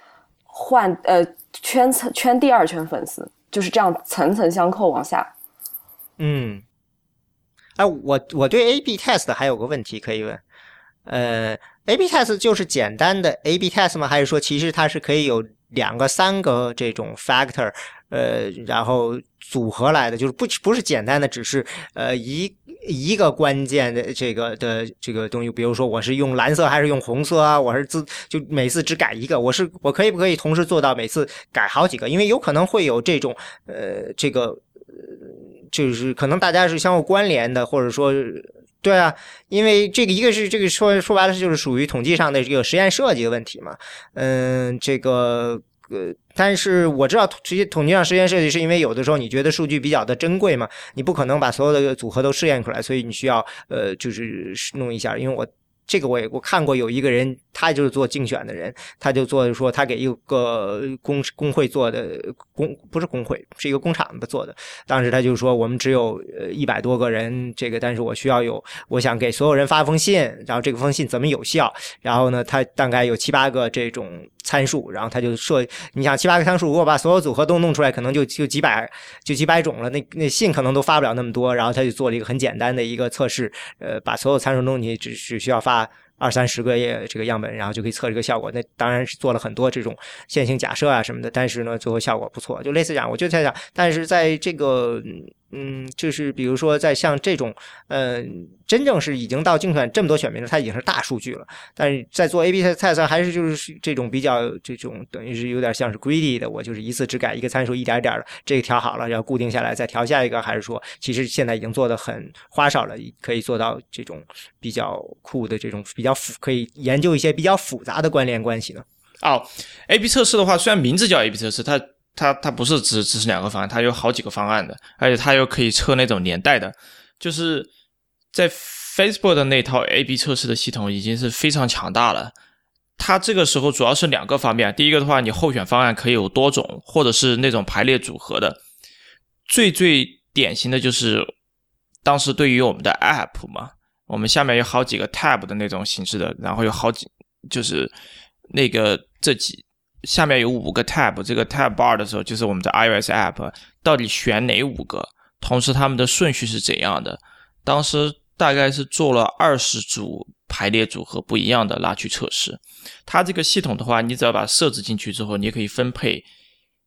换呃。圈层圈第二圈粉丝就是这样层层相扣往下。嗯，哎，我我对 A/B test 还有个问题可以问，呃，A/B test 就是简单的 A/B test 吗？还是说其实它是可以有两个、三个这种 factor，呃，然后组合来的？就是不不是简单的，只是呃一。一个关键的这个的这个东西，比如说我是用蓝色还是用红色啊？我是自就每次只改一个，我是我可以不可以同时做到每次改好几个？因为有可能会有这种呃这个就是可能大家是相互关联的，或者说对啊，因为这个一个是这个说说白了就是属于统计上的这个实验设计的问题嘛，嗯，这个。呃，但是我知道这些统计上实验设计是因为有的时候你觉得数据比较的珍贵嘛，你不可能把所有的组合都试验出来，所以你需要呃就是弄一下，因为我。这个我也我看过，有一个人，他就是做竞选的人，他就做说他给一个工工会做的工不是工会，是一个工厂的做的。当时他就说，我们只有呃一百多个人，这个但是我需要有，我想给所有人发封信，然后这个封信怎么有效？然后呢，他大概有七八个这种参数，然后他就设，你想七八个参数，如果把所有组合都弄出来，可能就就几百就几百种了，那那信可能都发不了那么多。然后他就做了一个很简单的一个测试，呃，把所有参数弄进去，只只需要发。啊二三十个页这个样本，然后就可以测这个效果。那当然是做了很多这种线性假设啊什么的，但是呢，最后效果不错。就类似这样，我就在想，但是在这个。嗯，就是比如说，在像这种，呃，真正是已经到竞选这么多选民了，它已经是大数据了。但是在做 A/B 测测，还是就是这种比较这种，等于是有点像是 greedy 的，我就是一次只改一个参数，一点点的，这个调好了，然后固定下来，再调下一个，还是说，其实现在已经做的很花哨了，可以做到这种比较酷的这种比较复，可以研究一些比较复杂的关联关系呢？哦，A/B 测试的话，虽然名字叫 A/B 测试，它它它不是只只是两个方案，它有好几个方案的，而且它又可以测那种年代的，就是在 Facebook 的那套 A/B 测试的系统已经是非常强大了。它这个时候主要是两个方面，第一个的话，你候选方案可以有多种，或者是那种排列组合的。最最典型的就是当时对于我们的 App 嘛，我们下面有好几个 Tab 的那种形式的，然后有好几就是那个这几。下面有五个 tab，这个 tab bar 的时候，就是我们的 iOS app 到底选哪五个？同时它们的顺序是怎样的？当时大概是做了二十组排列组合不一样的拉去测试。它这个系统的话，你只要把设置进去之后，你可以分配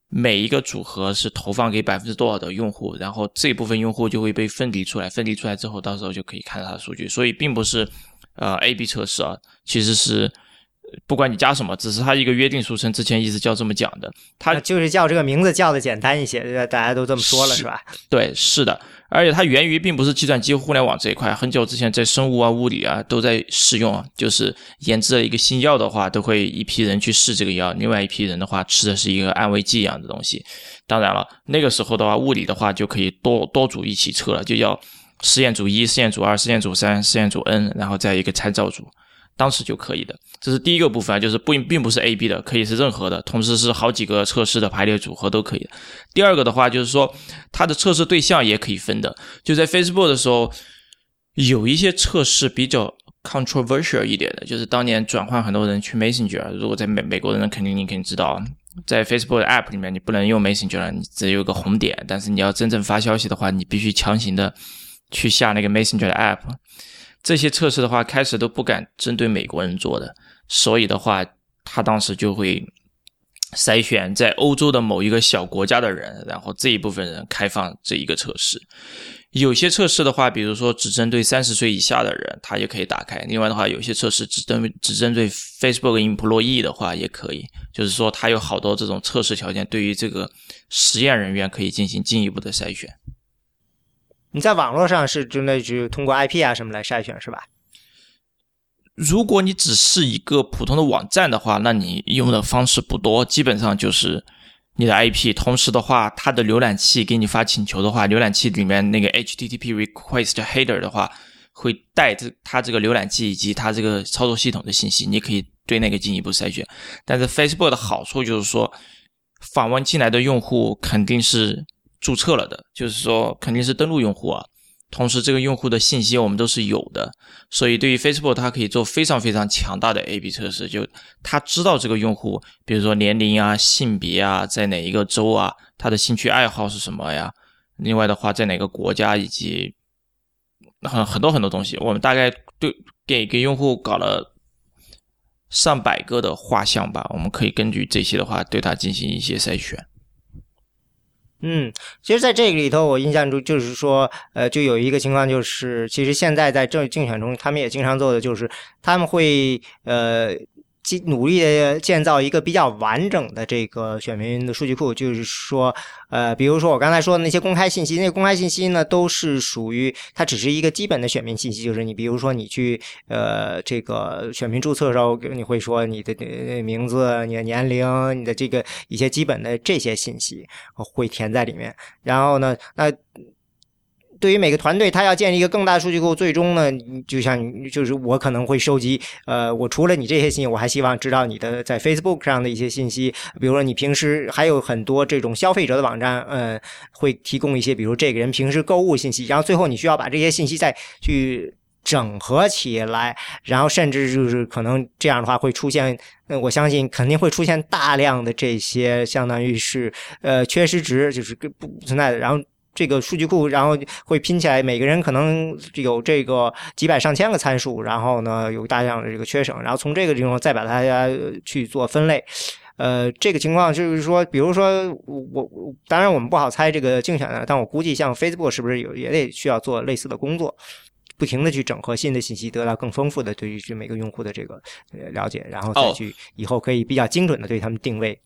每一个组合是投放给百分之多少的用户，然后这部分用户就会被分离出来。分离出来之后，到时候就可以看到它的数据。所以并不是呃 A/B 测试啊，其实是。不管你加什么，只是它一个约定俗成，之前一直叫这么讲的。它就是叫这个名字叫的简单一些，大家都这么说了，是吧？对，是的。而且它源于并不是计算机互联网这一块，很久之前在生物啊、物理啊都在试用啊。就是研制了一个新药的话，都会一批人去试这个药，另外一批人的话吃的是一个安慰剂一样的东西。当然了，那个时候的话，物理的话就可以多多组一起测了，就叫实验组一、实验组二、实验组三、实验组 n，然后再一个参照组。当时就可以的，这是第一个部分，就是不并不是 A B 的，可以是任何的，同时是好几个测试的排列组合都可以。第二个的话，就是说它的测试对象也可以分的。就在 Facebook 的时候，有一些测试比较 controversial 一点的，就是当年转换很多人去 Messenger。如果在美美国的人肯定你肯定知道，在 Facebook 的 App 里面你不能用 Messenger 了，你只有个红点，但是你要真正发消息的话，你必须强行的去下那个 Messenger 的 App。这些测试的话，开始都不敢针对美国人做的，所以的话，他当时就会筛选在欧洲的某一个小国家的人，然后这一部分人开放这一个测试。有些测试的话，比如说只针对三十岁以下的人，他也可以打开。另外的话，有些测试只针只针对 Facebook employee 的话也可以，就是说他有好多这种测试条件，对于这个实验人员可以进行进一步的筛选。你在网络上是就那就通过 IP 啊什么来筛选是吧？如果你只是一个普通的网站的话，那你用的方式不多，基本上就是你的 IP。同时的话，它的浏览器给你发请求的话，浏览器里面那个 HTTP request header 的话，会带这它这个浏览器以及它这个操作系统的信息，你可以对那个进一步筛选。但是 Facebook 的好处就是说，访问进来的用户肯定是。注册了的，就是说肯定是登录用户啊。同时，这个用户的信息我们都是有的，所以对于 Facebook，它可以做非常非常强大的 A/B 测试。就他知道这个用户，比如说年龄啊、性别啊，在哪一个州啊，他的兴趣爱好是什么呀？另外的话，在哪个国家，以及很很多很多东西，我们大概对给给用户搞了上百个的画像吧。我们可以根据这些的话，对他进行一些筛选。嗯，其实，在这个里头，我印象中就是说，呃，就有一个情况，就是其实现在在政竞选中，他们也经常做的就是，他们会呃努力的建造一个比较完整的这个选民的数据库，就是说，呃，比如说我刚才说的那些公开信息，那个公开信息呢，都是属于它只是一个基本的选民信息，就是你比如说你去呃这个选民注册的时候，你会说你的名字、你的年龄、你的这个一些基本的这些信息会填在里面，然后呢，那。对于每个团队，他要建立一个更大的数据库，最终呢，就像就是我可能会收集，呃，我除了你这些信息，我还希望知道你的在 Facebook 上的一些信息，比如说你平时还有很多这种消费者的网站，呃，会提供一些，比如这个人平时购物信息，然后最后你需要把这些信息再去整合起来，然后甚至就是可能这样的话会出现，我相信肯定会出现大量的这些相当于是呃缺失值，就是不不存在的，然后。这个数据库，然后会拼起来，每个人可能有这个几百上千个参数，然后呢有大量的这个缺省，然后从这个地方再把它去做分类。呃，这个情况就是说，比如说我，当然我们不好猜这个竞选的，但我估计像 Facebook 是不是有也得需要做类似的工作，不停的去整合新的信息，得到更丰富的对于这每个用户的这个了解，然后再去以后可以比较精准的对他们定位。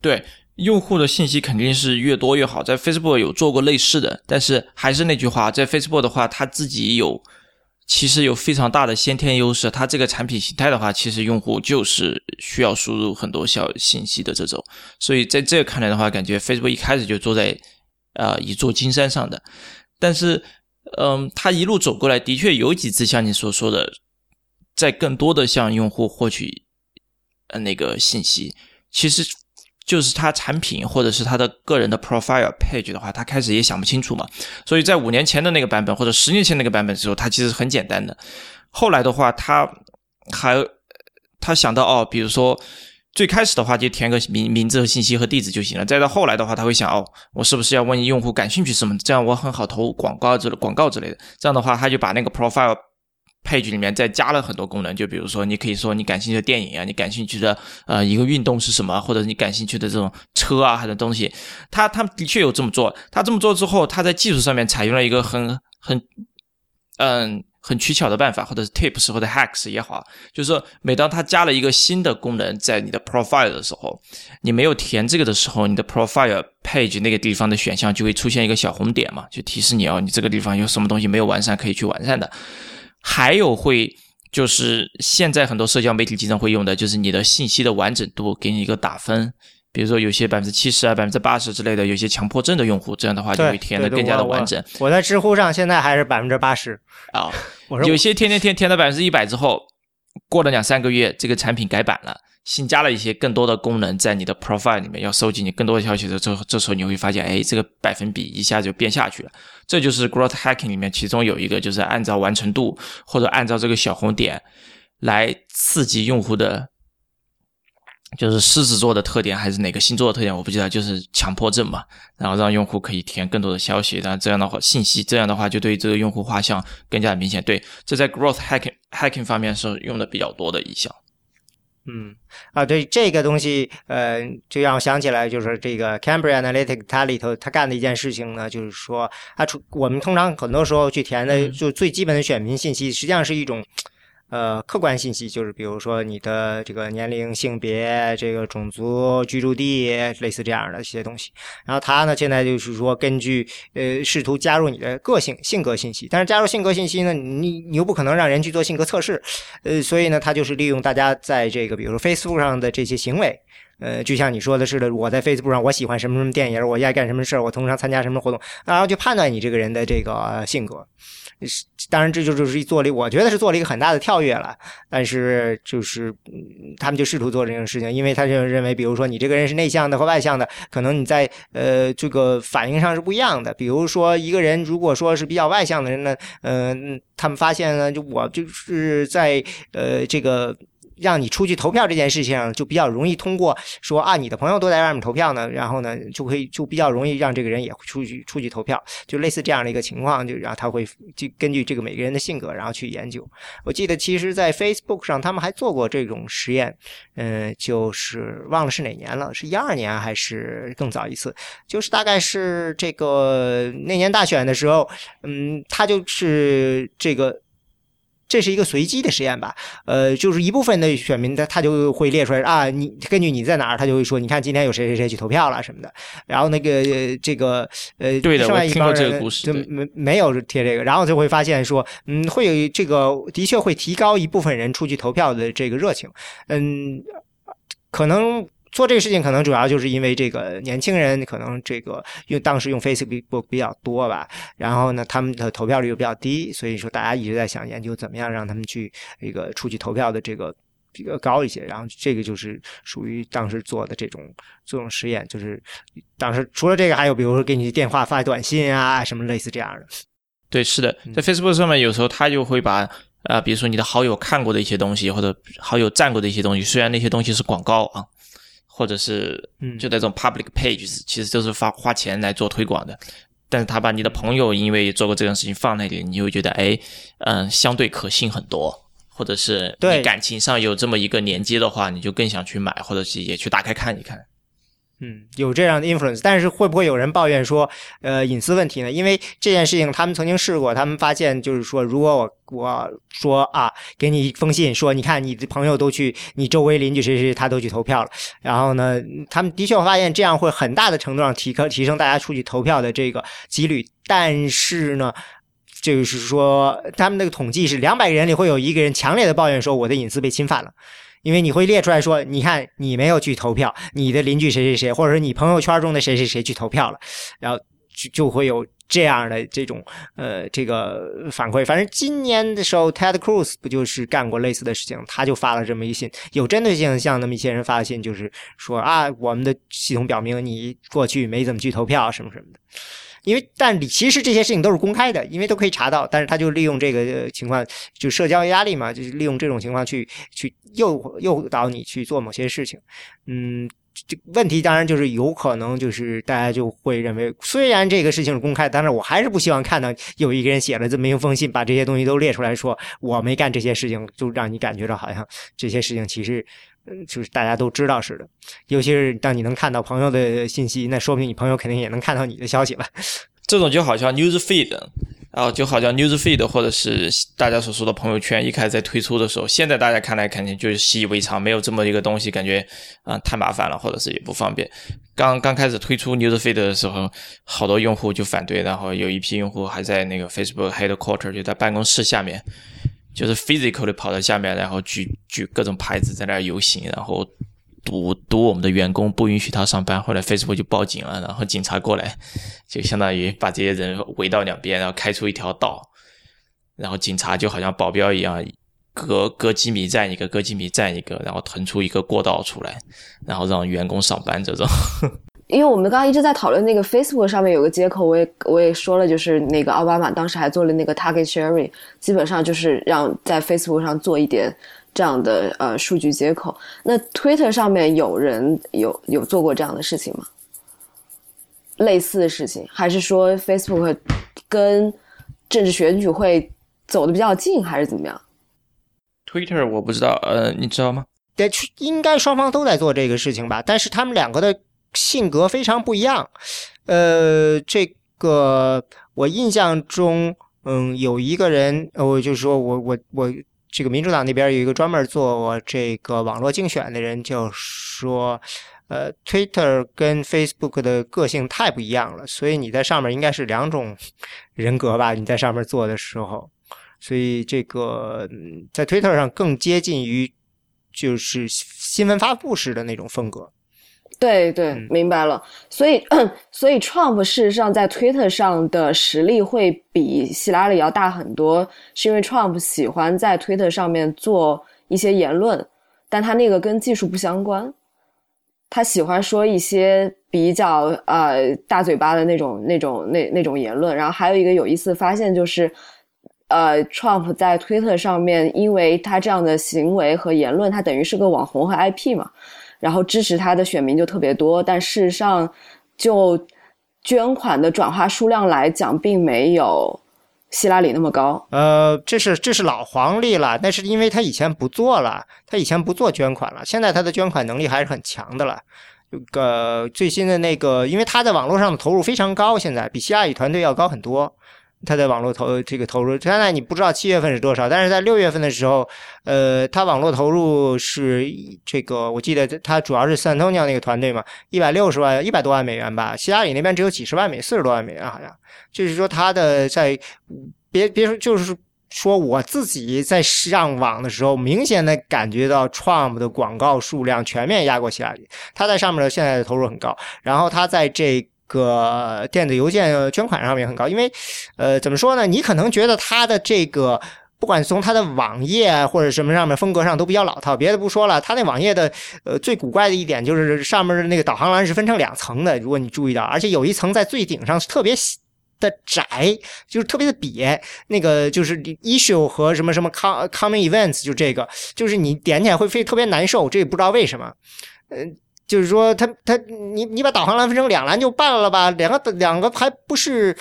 对。用户的信息肯定是越多越好，在 Facebook 有做过类似的，但是还是那句话，在 Facebook 的话，它自己有其实有非常大的先天优势。它这个产品形态的话，其实用户就是需要输入很多小信息的这种，所以在这个看来的话，感觉 Facebook 一开始就坐在呃一座金山上的。但是，嗯，它一路走过来，的确有几次像你所说的，在更多的向用户获取呃那个信息，其实。就是他产品或者是他的个人的 profile page 的话，他开始也想不清楚嘛。所以在五年前的那个版本或者十年前那个版本的时候，他其实很简单的。后来的话，他还他想到哦，比如说最开始的话就填个名名字和信息和地址就行了。再到后来的话，他会想哦，我是不是要问用户感兴趣什么？这样我很好投广告之广告之类的。这样的话，他就把那个 profile。Page 里面再加了很多功能，就比如说，你可以说你感兴趣的电影啊，你感兴趣的呃一个运动是什么，或者你感兴趣的这种车啊，很多东西，他他的确有这么做。他这么做之后，他在技术上面采用了一个很很嗯很取巧的办法，或者是 tips 或者 hacks 也好，就是说每当他加了一个新的功能在你的 profile 的时候，你没有填这个的时候，你的 profile page 那个地方的选项就会出现一个小红点嘛，就提示你哦，你这个地方有什么东西没有完善，可以去完善的。还有会就是现在很多社交媒体经常会用的，就是你的信息的完整度给你一个打分，比如说有些百分之七十啊、百分之八十之类的，有些强迫症的用户，这样的话就会填的更加的完整。我在知乎上现在还是百分之八十啊，有些天天填填到百分之一百之后，过了两三个月，这个产品改版了。新加了一些更多的功能在你的 profile 里面，要收集你更多的消息的时候，这时候你会发现，哎，这个百分比一下就变下去了。这就是 growth hacking 里面其中有一个，就是按照完成度或者按照这个小红点来刺激用户的，就是狮子座的特点还是哪个星座的特点，我不记得，就是强迫症嘛。然后让用户可以填更多的消息，然后这样的话信息，这样的话就对这个用户画像更加明显。对，这在 growth hacking hacking 方面是用的比较多的一项。嗯啊，对这个东西，呃，就让我想起来，就是这个 Cambridge Analytica 它里头它干的一件事情呢，就是说，它出我们通常很多时候去填的就最基本的选民信息，实际上是一种。呃，客观信息就是比如说你的这个年龄、性别、这个种族、居住地，类似这样的一些东西。然后他呢，现在就是说根据呃，试图加入你的个性、性格信息。但是加入性格信息呢，你你又不可能让人去做性格测试，呃，所以呢，他就是利用大家在这个比如说 Facebook 上的这些行为，呃，就像你说的似的，我在 Facebook 上我喜欢什么什么电影，我爱干什么事，我通常参加什么活动，然后就判断你这个人的这个性格。是，当然这就就是做了，我觉得是做了一个很大的跳跃了。但是就是他们就试图做这件事情，因为他就认为，比如说你这个人是内向的和外向的，可能你在呃这个反应上是不一样的。比如说一个人如果说是比较外向的人呢，嗯，他们发现呢，就我就是在呃这个。让你出去投票这件事情就比较容易通过说啊，你的朋友都在外面投票呢，然后呢就可以就比较容易让这个人也出去出去投票，就类似这样的一个情况，就然后他会就根据这个每个人的性格，然后去研究。我记得其实，在 Facebook 上他们还做过这种实验，嗯，就是忘了是哪年了，是一二年还是更早一次，就是大概是这个那年大选的时候，嗯，他就是这个。这是一个随机的实验吧？呃，就是一部分的选民他他就会列出来啊，你根据你在哪儿，他就会说，你看今天有谁谁谁去投票了什么的。然后那个这个呃，对的，另外一我听过帮人这个故事就没没有贴这个，然后就会发现说，嗯，会有这个的确会提高一部分人出去投票的这个热情，嗯，可能。做这个事情可能主要就是因为这个年轻人可能这个用当时用 Facebook 比较多吧，然后呢他们的投票率又比较低，所以说大家一直在想研究怎么样让他们去一个出去投票的这个比较高一些，然后这个就是属于当时做的这种这种实验，就是当时除了这个还有比如说给你电话发短信啊什么类似这样的。对，是的，嗯。在 Facebook 上面有时候他就会把啊、比如说你的好友看过的一些东西，或者好友赞过的一些东西，虽然那些东西是广告啊，或者是嗯就那种 public pages，其实就是花花钱来做推广的。但是他把你的朋友因为做过这件事情放那里，你就会觉得哎，嗯、相对可信很多，或者是对你感情上有这么一个连接的话，你就更想去买，或者是也去打开看一看。嗯，有这样的 influence，但是会不会有人抱怨说，呃，隐私问题呢？因为这件事情他们曾经试过，他们发现就是说，如果我我说啊，给你一封信，说你看你的朋友都去，你周围邻居谁谁谁他都去投票了，然后呢，他们的确发现这样会很大的程度上提高提升大家出去投票的这个几率，但是呢。就是说，他们那个统计是两百个人里会有一个人强烈的抱怨说我的隐私被侵犯了，因为你会列出来说，你看你没有去投票，你的邻居谁谁谁，或者说你朋友圈中的谁谁谁去投票了，然后就就会有这样的这种呃这个反馈。反正今年的时候，Ted Cruz 不就是干过类似的事情，他就发了这么一信，有针对性向那么一些人发的信，就是说啊，我们的系统表明你过去没怎么去投票什么什么的。因为，但其实这些事情都是公开的，因为都可以查到。但是他就利用这个情况，就社交压力嘛，就是利用这种情况去去诱诱导你去做某些事情。嗯，这问题当然就是有可能就是大家就会认为，虽然这个事情是公开，但是我还是不希望看到有一个人写了这么一封信，把这些东西都列出来说我没干这些事情，就让你感觉到好像这些事情其实。就是大家都知道似的，尤其是当你能看到朋友的信息，那说明你朋友肯定也能看到你的消息了。这种就好像 news feed，然后就好像 news feed 或者是大家所说的朋友圈，一开始在推出的时候，现在大家看来肯定就是习以为常，没有这么一个东西，感觉啊、太麻烦了，或者是也不方便。刚刚开始推出 news feed 的时候，好多用户就反对，然后有一批用户还在那个 Facebook headquarter 就在办公室下面，就是 physically 跑到下面，然后举举各种牌子在那游行，然后堵堵我们的员工，不允许他上班。后来 Facebook 就报警了，然后警察过来，就相当于把这些人围到两边，然后开出一条道，然后警察就好像保镖一样，隔隔几米站一个，隔几米站一个，然后腾出一个过道出来，然后让员工上班这种。因为我们刚刚一直在讨论那个 Facebook 上面有个接口，我也我也说了，就是那个奥巴马当时还做了那个 target sharing，基本上就是让在 Facebook 上做一点这样的呃数据接口。那 Twitter 上面有人有有做过这样的事情吗？类似的事情，还是说 Facebook 跟政治选举会走的比较近，还是怎么样？Twitter 我不知道，呃，你知道吗？对，应该双方都在做这个事情吧，但是他们两个的性格非常不一样。呃，这个我印象中，嗯，有一个人，我就说我我我这个民主党那边有一个专门做我这个网络竞选的人，就说，呃，Twitter 跟 Facebook 的个性太不一样了，所以你在上面应该是两种人格吧？你在上面做的时候，所以这个在 Twitter 上更接近于就是新闻发布式的那种风格。对对嗯，明白了。所以，所以 Trump 事实上在 Twitter 上的实力会比希拉里要大很多，是因为 Trump 喜欢在 Twitter 上面做一些言论，但他那个跟技术不相关，他喜欢说一些比较呃大嘴巴的那种那种那那种言论。然后还有一个有意思的发现就是。呃，Trump 在 Twitter 上面，因为他这样的行为和言论，他等于是个网红和 IP 嘛，然后支持他的选民就特别多，但事实上，就捐款的转化数量来讲，并没有希拉里那么高。呃，这是这是老黄历了，那是因为他以前不做了，他以前不做捐款了，现在他的捐款能力还是很强的了。这个最新的那个，因为他在网络上的投入非常高，现在比希拉里团队要高很多。他的网络投这个投入，现在你不知道七月份是多少，但是在六月份的时候，呃，他网络投入是这个，我记得他主要是 San Antonio 那个团队嘛，一百六十万，一百多万美元吧，希拉里那边只有几十万美，四十多万美元好像，就是说他的在别别说就是说我自己在上网的时候，明显的感觉到 Trump 的广告数量全面压过希拉里，他在上面的现在的投入很高，然后他在这。个电子邮件捐款上面很高，因为，呃，怎么说呢？你可能觉得它的这个，不管从它的网页或者什么上面风格上都比较老套。别的不说了，它那网页的，呃，最古怪的一点就是上面的那个导航栏是分成两层的，如果你注意到，而且有一层在最顶上是特别的窄，就是特别的瘪。那个就是 issue 和什么什么 com common events，就这个，就是你点起来会非特别难受，这也不知道为什么，嗯。就是说，他他你你把导航栏分成两栏就办了吧？两个两个还不是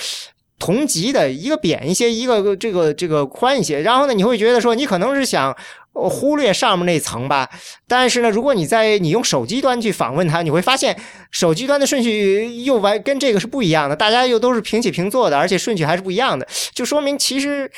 同级的，一个扁一些，一个这个这个宽一些。然后呢，你会觉得说，你可能是想忽略上面那层吧？但是呢，如果你在你用手机端去访问它，你会发现手机端的顺序又完跟这个是不一样的。大家又都是平起平坐的，而且顺序还是不一样的，就说明其实。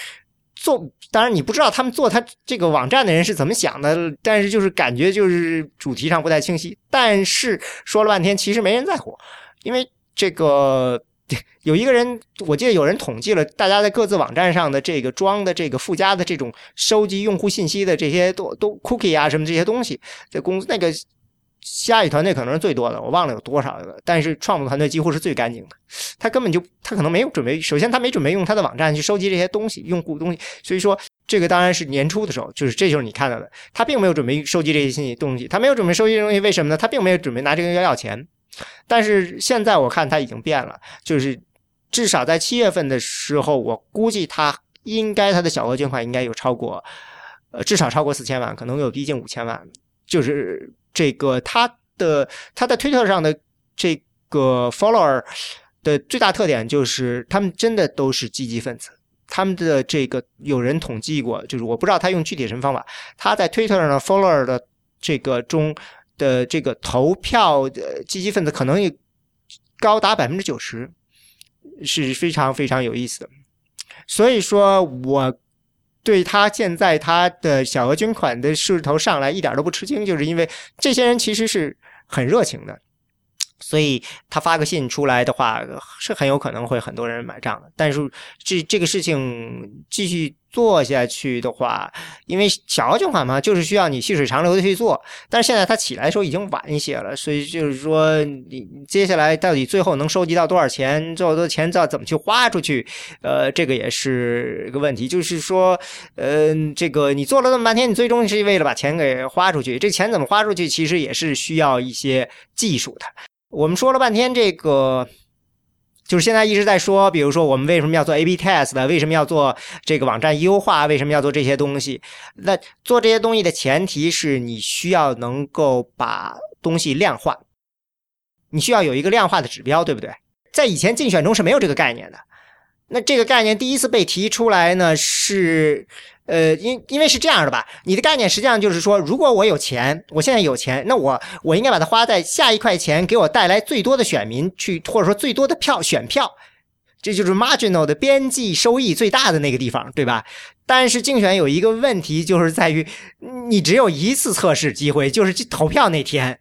做当然你不知道他们做他这个网站的人是怎么想的，但是就是感觉就是主题上不太清晰。但是说了半天，其实没人在乎，因为这个 有一个人，我记得有人统计了大家在各自网站上的这个装的这个附加的这种收集用户信息的这些都都 cookie 啊什么这些东西，这公司那个。下雨团队可能是最多的，我忘了有多少个，但是创作团队几乎是最干净的。他根本就他可能没有准备，首先他没准备用他的网站去收集这些东西，用户东西。所以说这个当然是年初的时候，就是这就是你看到的，他并没有准备收集这些信息东西，他没有准备收集东西，为什么呢？他并没有准备拿这个要要钱。但是现在我看他已经变了，就是至少在七月份的时候，我估计他应该他的小额捐款应该有超过，呃，至少超过四千万，可能有逼近五千万，就是。这个他的他在推特上的这个 follower 的最大特点就是他们真的都是积极分子。他们的这个有人统计过，就是我不知道他用具体什么方法。他在推特上 follower 的这个中的这个投票的积极分子可能也高达百分之九十，是非常非常有意思的。所以说我。对他现在他的小额捐款的势头上来一点都不吃惊，就是因为这些人其实是很热情的。所以他发个信出来的话，是很有可能会很多人买账的。但是这这个事情继续做下去的话，因为小额捐款嘛，就是需要你细水长流的去做。但是现在它起来的时候已经晚一些了，所以就是说，你接下来到底最后能收集到多少钱，最后的钱要怎么去花出去？呃，这个也是一个问题。就是说，呃，这个你做了那么半天，你最终是为了把钱给花出去。这钱怎么花出去，其实也是需要一些技术的。我们说了半天，这个就是现在一直在说，比如说我们为什么要做 A/B test，为什么要做这个网站优化，为什么要做这些东西？那做这些东西的前提是你需要能够把东西量化，你需要有一个量化的指标，对不对？在以前竞选中是没有这个概念的。那这个概念第一次被提出来呢，是。呃，因因为是这样的吧，你的概念实际上就是说，如果我有钱，我现在有钱，那我我应该把它花在下一块钱给我带来最多的选民去，或者说最多的票选票，这就是 marginal 的边际收益最大的那个地方，对吧？但是竞选有一个问题，就是在于你只有一次测试机会，就是投票那天，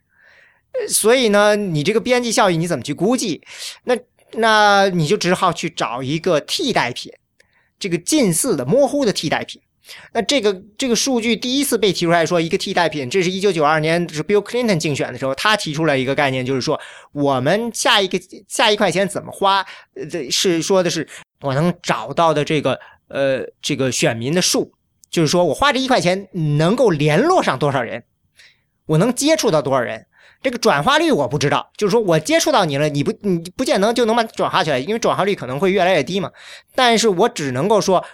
所以呢，你这个边际效益你怎么去估计？那那你就只好去找一个替代品，这个近似的模糊的替代品。那这个这个数据第一次被提出来说一个替代品，这是一九九二年是 Bill Clinton 竞选的时候，他提出来一个概念，就是说我们下一个下一块钱怎么花，呃，是说的是我能找到的这个呃这个选民的数，就是说我花这一块钱能够联络上多少人，我能接触到多少人，这个转化率我不知道，就是说我接触到你了，你不你不见得就能把转化起来，因为转化率可能会越来越低嘛，但是我只能够说。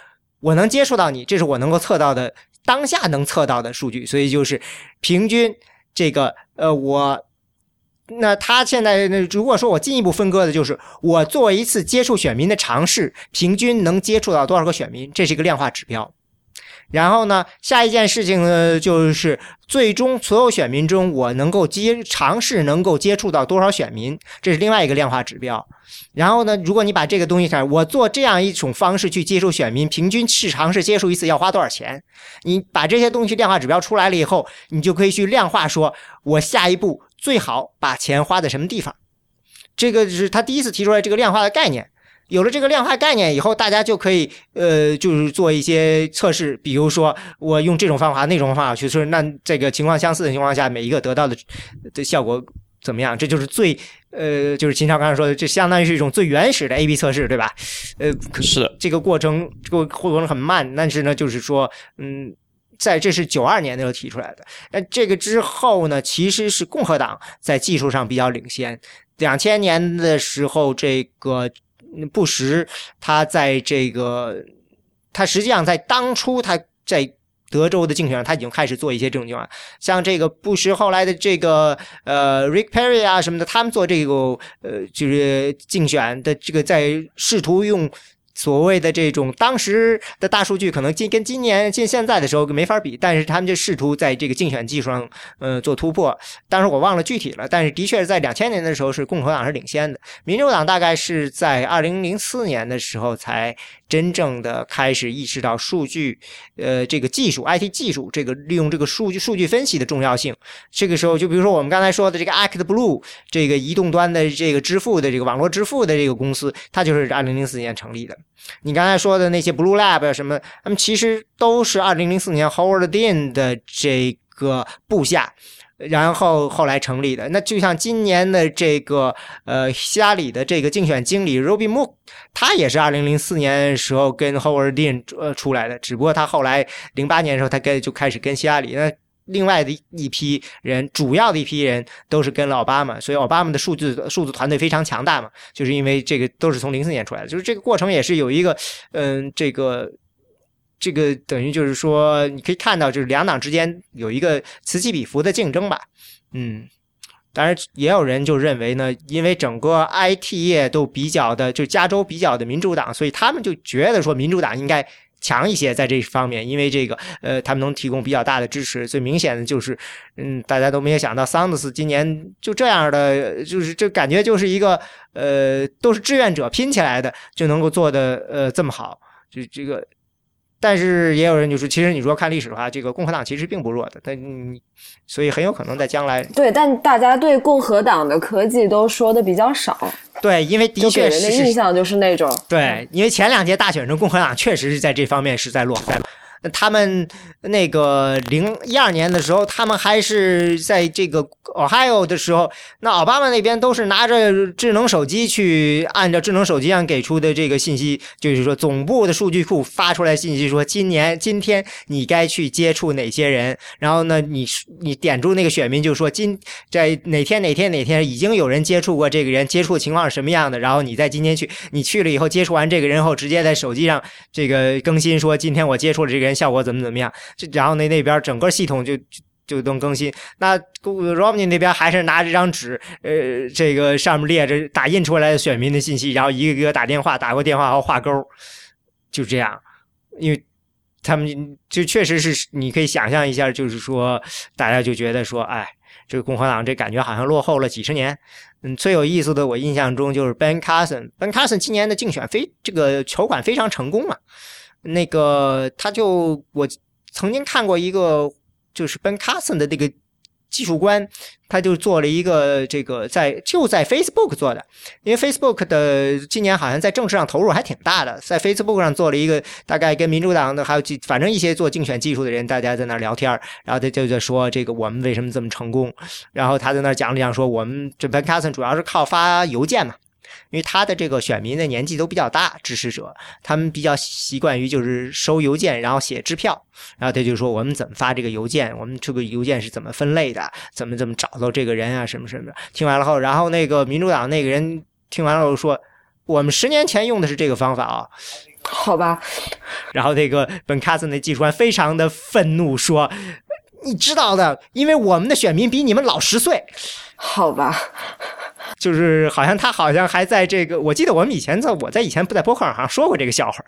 我能接触到你，这是我能够测到的当下能测到的数据，所以就是平均这个呃，我那他现在那如果说我进一步分割的就是我做一次接触选民的尝试，平均能接触到多少个选民，这是一个量化指标。然后呢，下一件事情呢，就是最终所有选民中，我能够接尝试能够接触到多少选民，这是另外一个量化指标。然后呢，如果你把这个东西看，我做这样一种方式去接触选民，平均是尝试接触一次要花多少钱？你把这些东西量化指标出来了以后，你就可以去量化，说我下一步最好把钱花在什么地方。这个是他第一次提出来这个量化的概念。有了这个量化概念以后，大家就可以呃，就是做一些测试，比如说我用这种方法、那种方法去测，那这个情况相似的情况下，每一个得到的的效果怎么样？这就是最呃，就是秦超刚才说的，这相当于是一种最原始的 A/B 测试，对吧？呃，是，这个过程这个过程很慢，但是呢，就是说，嗯，在这是九二年的时候提出来的。那这个之后呢，其实是共和党在技术上比较领先。两千年的时候，这个。布什他在这个，他实际上在当初他在德州的竞选上，他已经开始做一些这种计划。像这个布什后来的这个呃，Rick Perry 啊什么的，他们做这个呃，就是竞选的这个在试图用。所谓的这种当时的大数据，可能今跟今年、近现在的时候没法比，但是他们就试图在这个竞选技术上，呃，做突破。当时我忘了具体了，但是的确是在两千年的时候，是共和党是领先的，民主党大概是在二零零四年的时候才。真正的开始意识到数据，呃，这个技术，IT 技术，这个利用这个数据数据分析的重要性。这个时候，就比如说我们刚才说的这个 Act Blue，这个移动端的这个支付的这个网络支付的这个公司，它就是二零零四年成立的。你刚才说的那些 Blue Lab 什么，他们其实都是二零零四年 Howard Dean 的这个部下。然后后来成立的，那就像今年的这个呃希拉里的这个竞选经理 Roby Moore，他也是二零零四年时候跟 Howard Dean 呃出来的，只不过他后来零八年的时候他跟就开始跟希拉里，那另外的一批人，主要的一批人都是跟了奥巴马，所以奥巴马的数字数字团队非常强大嘛，就是因为这个都是从零四年出来的，就是这个过程也是有一个嗯这个。这个等于就是说，你可以看到，就是两党之间有一个此起彼伏的竞争吧。嗯，当然也有人就认为呢，因为整个 IT 业都比较的，就加州比较的民主党，所以他们就觉得说民主党应该强一些在这方面，因为这个呃，他们能提供比较大的支持。最明显的就是，嗯，大家都没有想到桑德斯今年就这样的，就是这感觉就是一个呃，都是志愿者拼起来的，就能够做的呃这么好，就这个。但是也有人就说，其实你说看历史的话，这个共和党其实并不弱的，但所以很有可能在将来。对，但大家对共和党的科技都说的比较少。对，因为的确是。人的印象就是那种。对，因为前两届大选中，共和党确实是在这方面是在落后。他们那个零一二年的时候，他们还是在这个 Ohio 的时候，那奥巴马那边都是拿着智能手机去按照智能手机上给出的这个信息，就是说总部的数据库发出来信息说，今年今天你该去接触哪些人，然后呢，你你点住那个选民就说今在哪天哪天哪天已经有人接触过这个人，接触情况是什么样的，然后你在今天去，你去了以后接触完这个人后，直接在手机上这个更新说，今天我接触了这个人。效果怎么怎么样？就然后那那边整个系统就就就能更新。那 Romney 那边还是拿这张纸，呃，这个上面列着打印出来的选民的信息，然后一个一个打电话，打过电话后画勾，就这样。因为他们就确实是你可以想象一下，就是说大家就觉得说，哎，这个共和党这感觉好像落后了几十年。嗯，最有意思的我印象中就是 Ben Carson，Ben Carson 今年的竞选非这个筹款非常成功嘛。那个，他就我曾经看过一个，就是 Ben Carson 的那个技术官，他就做了一个这个在就在 Facebook 做的，因为 Facebook 的今年好像在政治上投入还挺大的，在 Facebook 上做了一个大概跟民主党的还有反正一些做竞选技术的人，大家在那聊天然后他就在说这个我们为什么这么成功，然后他在那讲了讲说我们这 Ben Carson 主要是靠发邮件嘛。因为他的这个选民的年纪都比较大，支持者他们比较习惯于就是收邮件，然后写支票，然后他就说我们怎么发这个邮件，我们这个邮件是怎么分类的，怎么怎么找到这个人啊，什么什么的。听完了后，然后那个民主党那个人听完了后说，我们十年前用的是这个方法啊，好吧。然后那个本卡森的技术官非常的愤怒说，你知道的，因为我们的选民比你们老十岁，好吧。就是好像他好像还在这个，我记得我们以前在我在以前不在博客上好像说过这个笑话，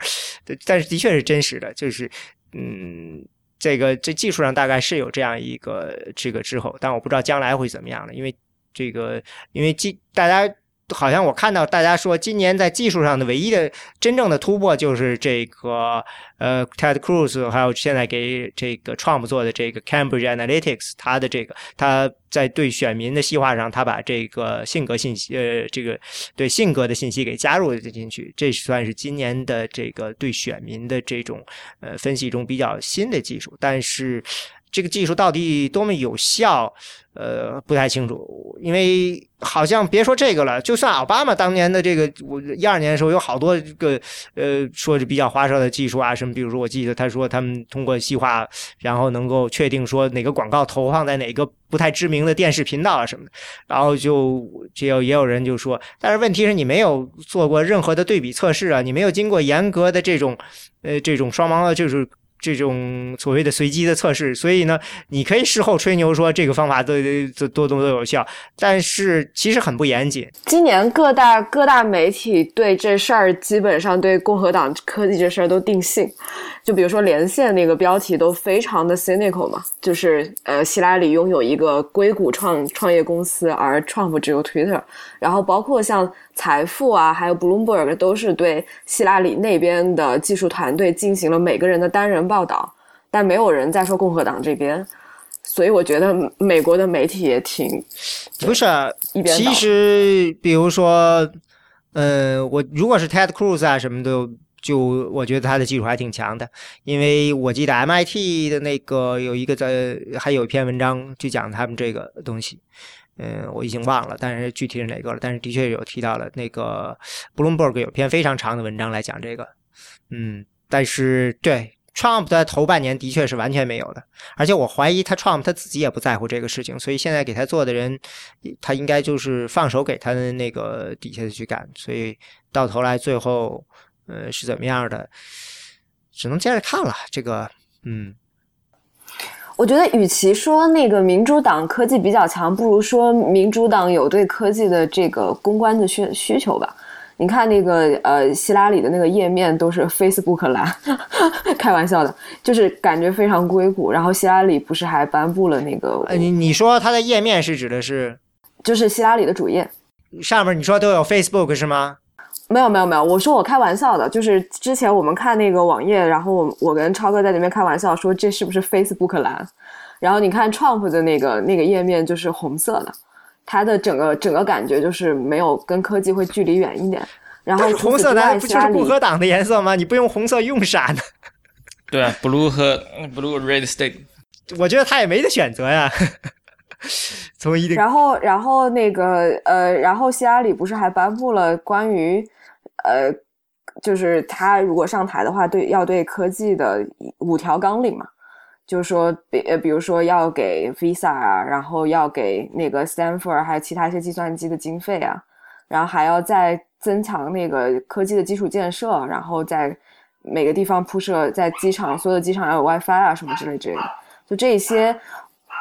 但是的确是真实的。就是嗯，这个这技术上大概是有这样一个这个滞后，但我不知道将来会怎么样了，因为这个因为技大家。好像我看到大家说，今年在技术上的唯一的真正的突破就是这个呃，Ted Cruz，还有现在给这个 Trump 做的这个 Cambridge Analytics，他的这个他在对选民的细化上，他把这个性格信息呃，这个对性格的信息给加入了进去，这算是今年的这个对选民的这种呃分析中比较新的技术，但是这个技术到底多么有效？呃，不太清楚，因为好像别说这个了，就算奥巴马当年的这个，我一二年的时候有好多个呃，说是比较花哨的技术啊，什么，比如说我记得他说他们通过细化，然后能够确定说哪个广告投放在哪个不太知名的电视频道啊什么的，然后就就也有人就说，但是问题是你没有做过任何的对比测试啊，你没有经过严格的这种呃这种双盲的，就是。这种所谓的随机的测试，所以呢，你可以事后吹牛说这个方法都都多多都有效，但是其实很不严谨。今年各大各大媒体对这事儿基本上对共和党科技这事儿都定性。就比如说连线那个标题都非常的 cynical 嘛，就是呃希拉里拥有一个硅谷创创业公司，而 Trump 只有 Twitter，然后包括像财富啊，还有 Bloomberg 都是对希拉里那边的技术团队进行了每个人的单人报道，但没有人在说共和党这边，所以我觉得美国的媒体也挺不是，一边其实比如说，呃，我如果是 Ted Cruz 啊什么的。就我觉得他的技术还挺强的，因为我记得 MIT 的那个有一个在还有一篇文章就讲他们这个东西，嗯，我已经忘了，但是具体是哪个了？但是的确有提到了那个 Bloomberg 有篇非常长的文章来讲这个，嗯，但是对 Trump 的头半年的确是完全没有的，而且我怀疑他 Trump 他自己也不在乎这个事情，所以现在给他做的人，他应该就是放手给他的那个底下的去干，所以到头来最后。呃，是怎么样的？只能接着看了。这个，嗯，我觉得与其说那个民主党科技比较强，不如说民主党有对科技的这个公关的需需求吧。你看那个呃，希拉里的那个页面都是 Facebook 蓝，开玩笑的，就是感觉非常硅谷。然后希拉里不是还颁布了那个？呃你你说它的页面是指的是？就是希拉里的主页上面你说都有 Facebook 是吗？没有没有没有，我说我开玩笑的，就是之前我们看那个网页，然后我我跟超哥在那边开玩笑说这是不是 Facebook 蓝？然后你看 Trump 的那个那个页面就是红色的，它的整个整个感觉就是没有跟科技会距离远一点。然后红色的不就是共和党的颜色吗？你不用红色用啥呢？对啊，Blue 和 Blue Red State，我觉得他也没得选择呀。从一然后然后那个呃，然后希拉里不是还颁布了关于。呃，就是他如果上台的话，对要对科技的五条纲领嘛，就是说，比，比如说要给 Visa 啊，然后要给那个 Stanford 还有其他一些计算机的经费啊，然后还要再增强那个科技的基础建设，然后在每个地方铺设，在机场所有的机场要有 WiFi 啊什么之类之类的，就这些。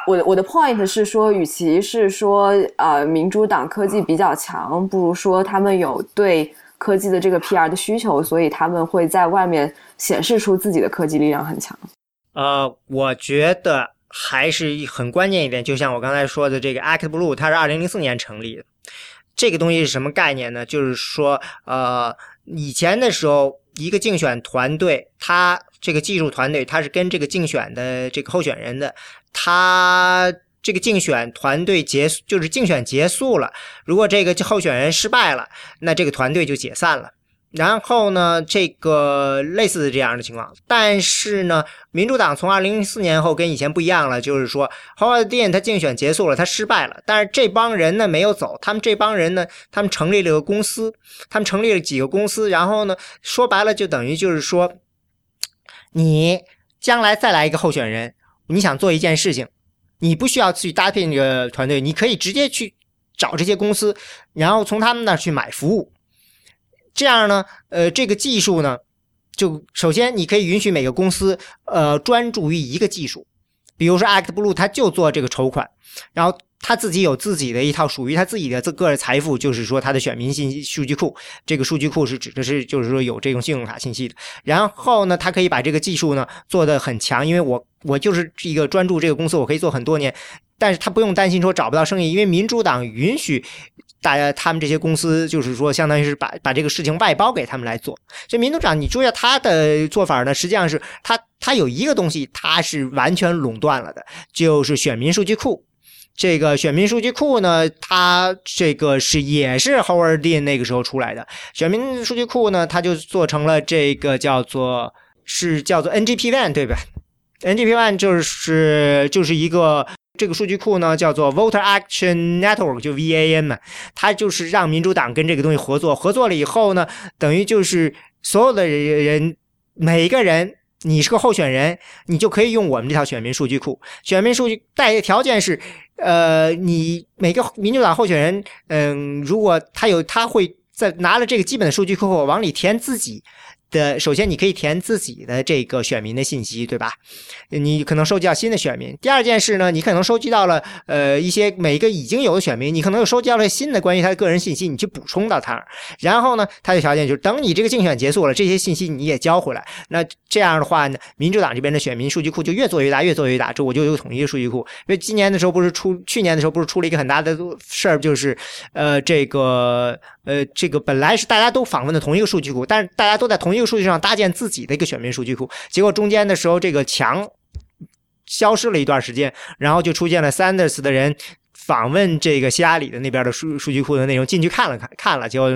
我的我的 point 是说，与其是说呃民主党科技比较强，不如说他们有对。科技的这个 PR 的需求，所以他们会在外面显示出自己的科技力量很强。呃，我觉得还是很关键一点，就像我刚才说的，这个 Act Blue 它是二零零四年成立的。这个东西是什么概念呢？就是说，呃，以前的时候，一个竞选团队，他这个技术团队，他是跟这个竞选的这个候选人的，他。这个竞选团队结束，就是竞选结束了。如果这个候选人失败了，那这个团队就解散了。然后呢，这个类似的这样的情况。但是呢，民主党从二零零四年后跟以前不一样了，就是说，Howard Dean 他竞选结束了，他失败了。但是这帮人呢没有走，他们这帮人呢，他们成立了个公司，他们成立了几个公司。然后呢，说白了就等于就是说，你将来再来一个候选人，你想做一件事情。你不需要去搭配那个团队，你可以直接去找这些公司，然后从他们那儿去买服务。这样呢，呃，这个技术呢，就首先你可以允许每个公司呃专注于一个技术，比如说 ActBlue，它就做这个筹款，然后他自己有自己的一套属于他自己的这个人财富，就是说他的选民信息数据库。这个数据库是指的是，就是说有这种信用卡信息的。然后呢，他可以把这个技术呢做得很强，因为我我就是一个专注这个公司，我可以做很多年。但是他不用担心说找不到生意，因为民主党允许大家他们这些公司，就是说相当于是把把这个事情外包给他们来做。所以民主党，你注意他的做法呢，实际上是他他有一个东西，他是完全垄断了的，就是选民数据库。这个选民数据库呢，它这个是也是 Howard Dean 那个时候出来的。选民数据库呢，它就做成了这个叫做是叫做 NGP One 对吧？NGP One 就是就是一个这个数据库呢，叫做 Voter Action Network，就 VAN 嘛。它就是让民主党跟这个东西合作，合作了以后呢，等于就是所有的人每一个人。你是个候选人，你就可以用我们这套选民数据库。选民数据带一个条件是，呃，你每个民主党候选人，嗯，如果他有，他会在拿了这个基本的数据库后往里填自己。的首先，你可以填自己的这个选民的信息，对吧？你可能收集到新的选民。第二件事呢，你可能收集到了呃一些每一个已经有的选民，你可能又收集到了新的关于他的个人信息，你去补充到他。然后呢，他的条件就是等你这个竞选结束了，这些信息你也交回来。那这样的话呢，民主党这边的选民数据库就越做越大，越做越大。这我就有统一的数据库。因为今年的时候不是出，去年的时候不是出了一个很大的事儿，就是呃这个呃这个本来是大家都访问的同一个数据库，但是大家都在同一。个数据上搭建自己的一个选民数据库，结果中间的时候这个墙消失了一段时间，然后就出现了 Sanders 的人访问这个希拉里的那边的数数据库的内容，进去看了看，看了，结果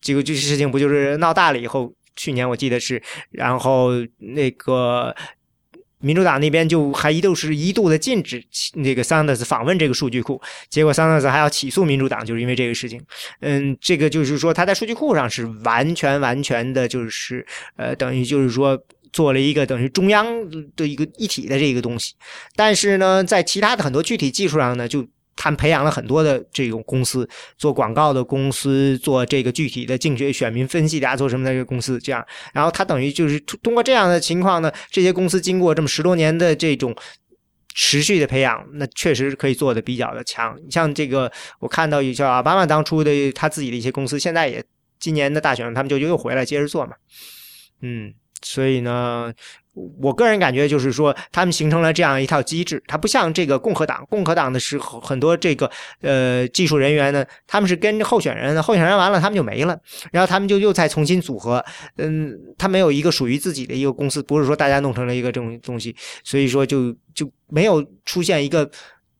结果这事情不就是闹大了以后，去年我记得是，然后那个。民主党那边就还一度是一度的禁止那个 Sanders 访问这个数据库，结果 Sanders 还要起诉民主党，就是因为这个事情。嗯，这个就是说他在数据库上是完全完全的，就是呃，等于就是说做了一个等于中央的一个一体的这个东西，但是呢，在其他的很多具体技术上呢，就。他们培养了很多的这种公司，做广告的公司，做这个具体的竞选选民分析的，做什么的这个公司，这样，然后他等于就是通过这样的情况呢，这些公司经过这么十多年的这种持续的培养，那确实可以做的比较的强。像这个，我看到有叫奥巴马当初的他自己的一些公司，现在也今年的大选，他们就又回来接着做嘛，嗯，所以呢。我个人感觉就是说，他们形成了这样一套机制，它不像这个共和党。共和党的时候，很多这个呃技术人员呢，他们是跟候选人，候选人完了他们就没了，然后他们就又再重新组合。嗯，他没有一个属于自己的一个公司，不是说大家弄成了一个这种东西，所以说就就没有出现一个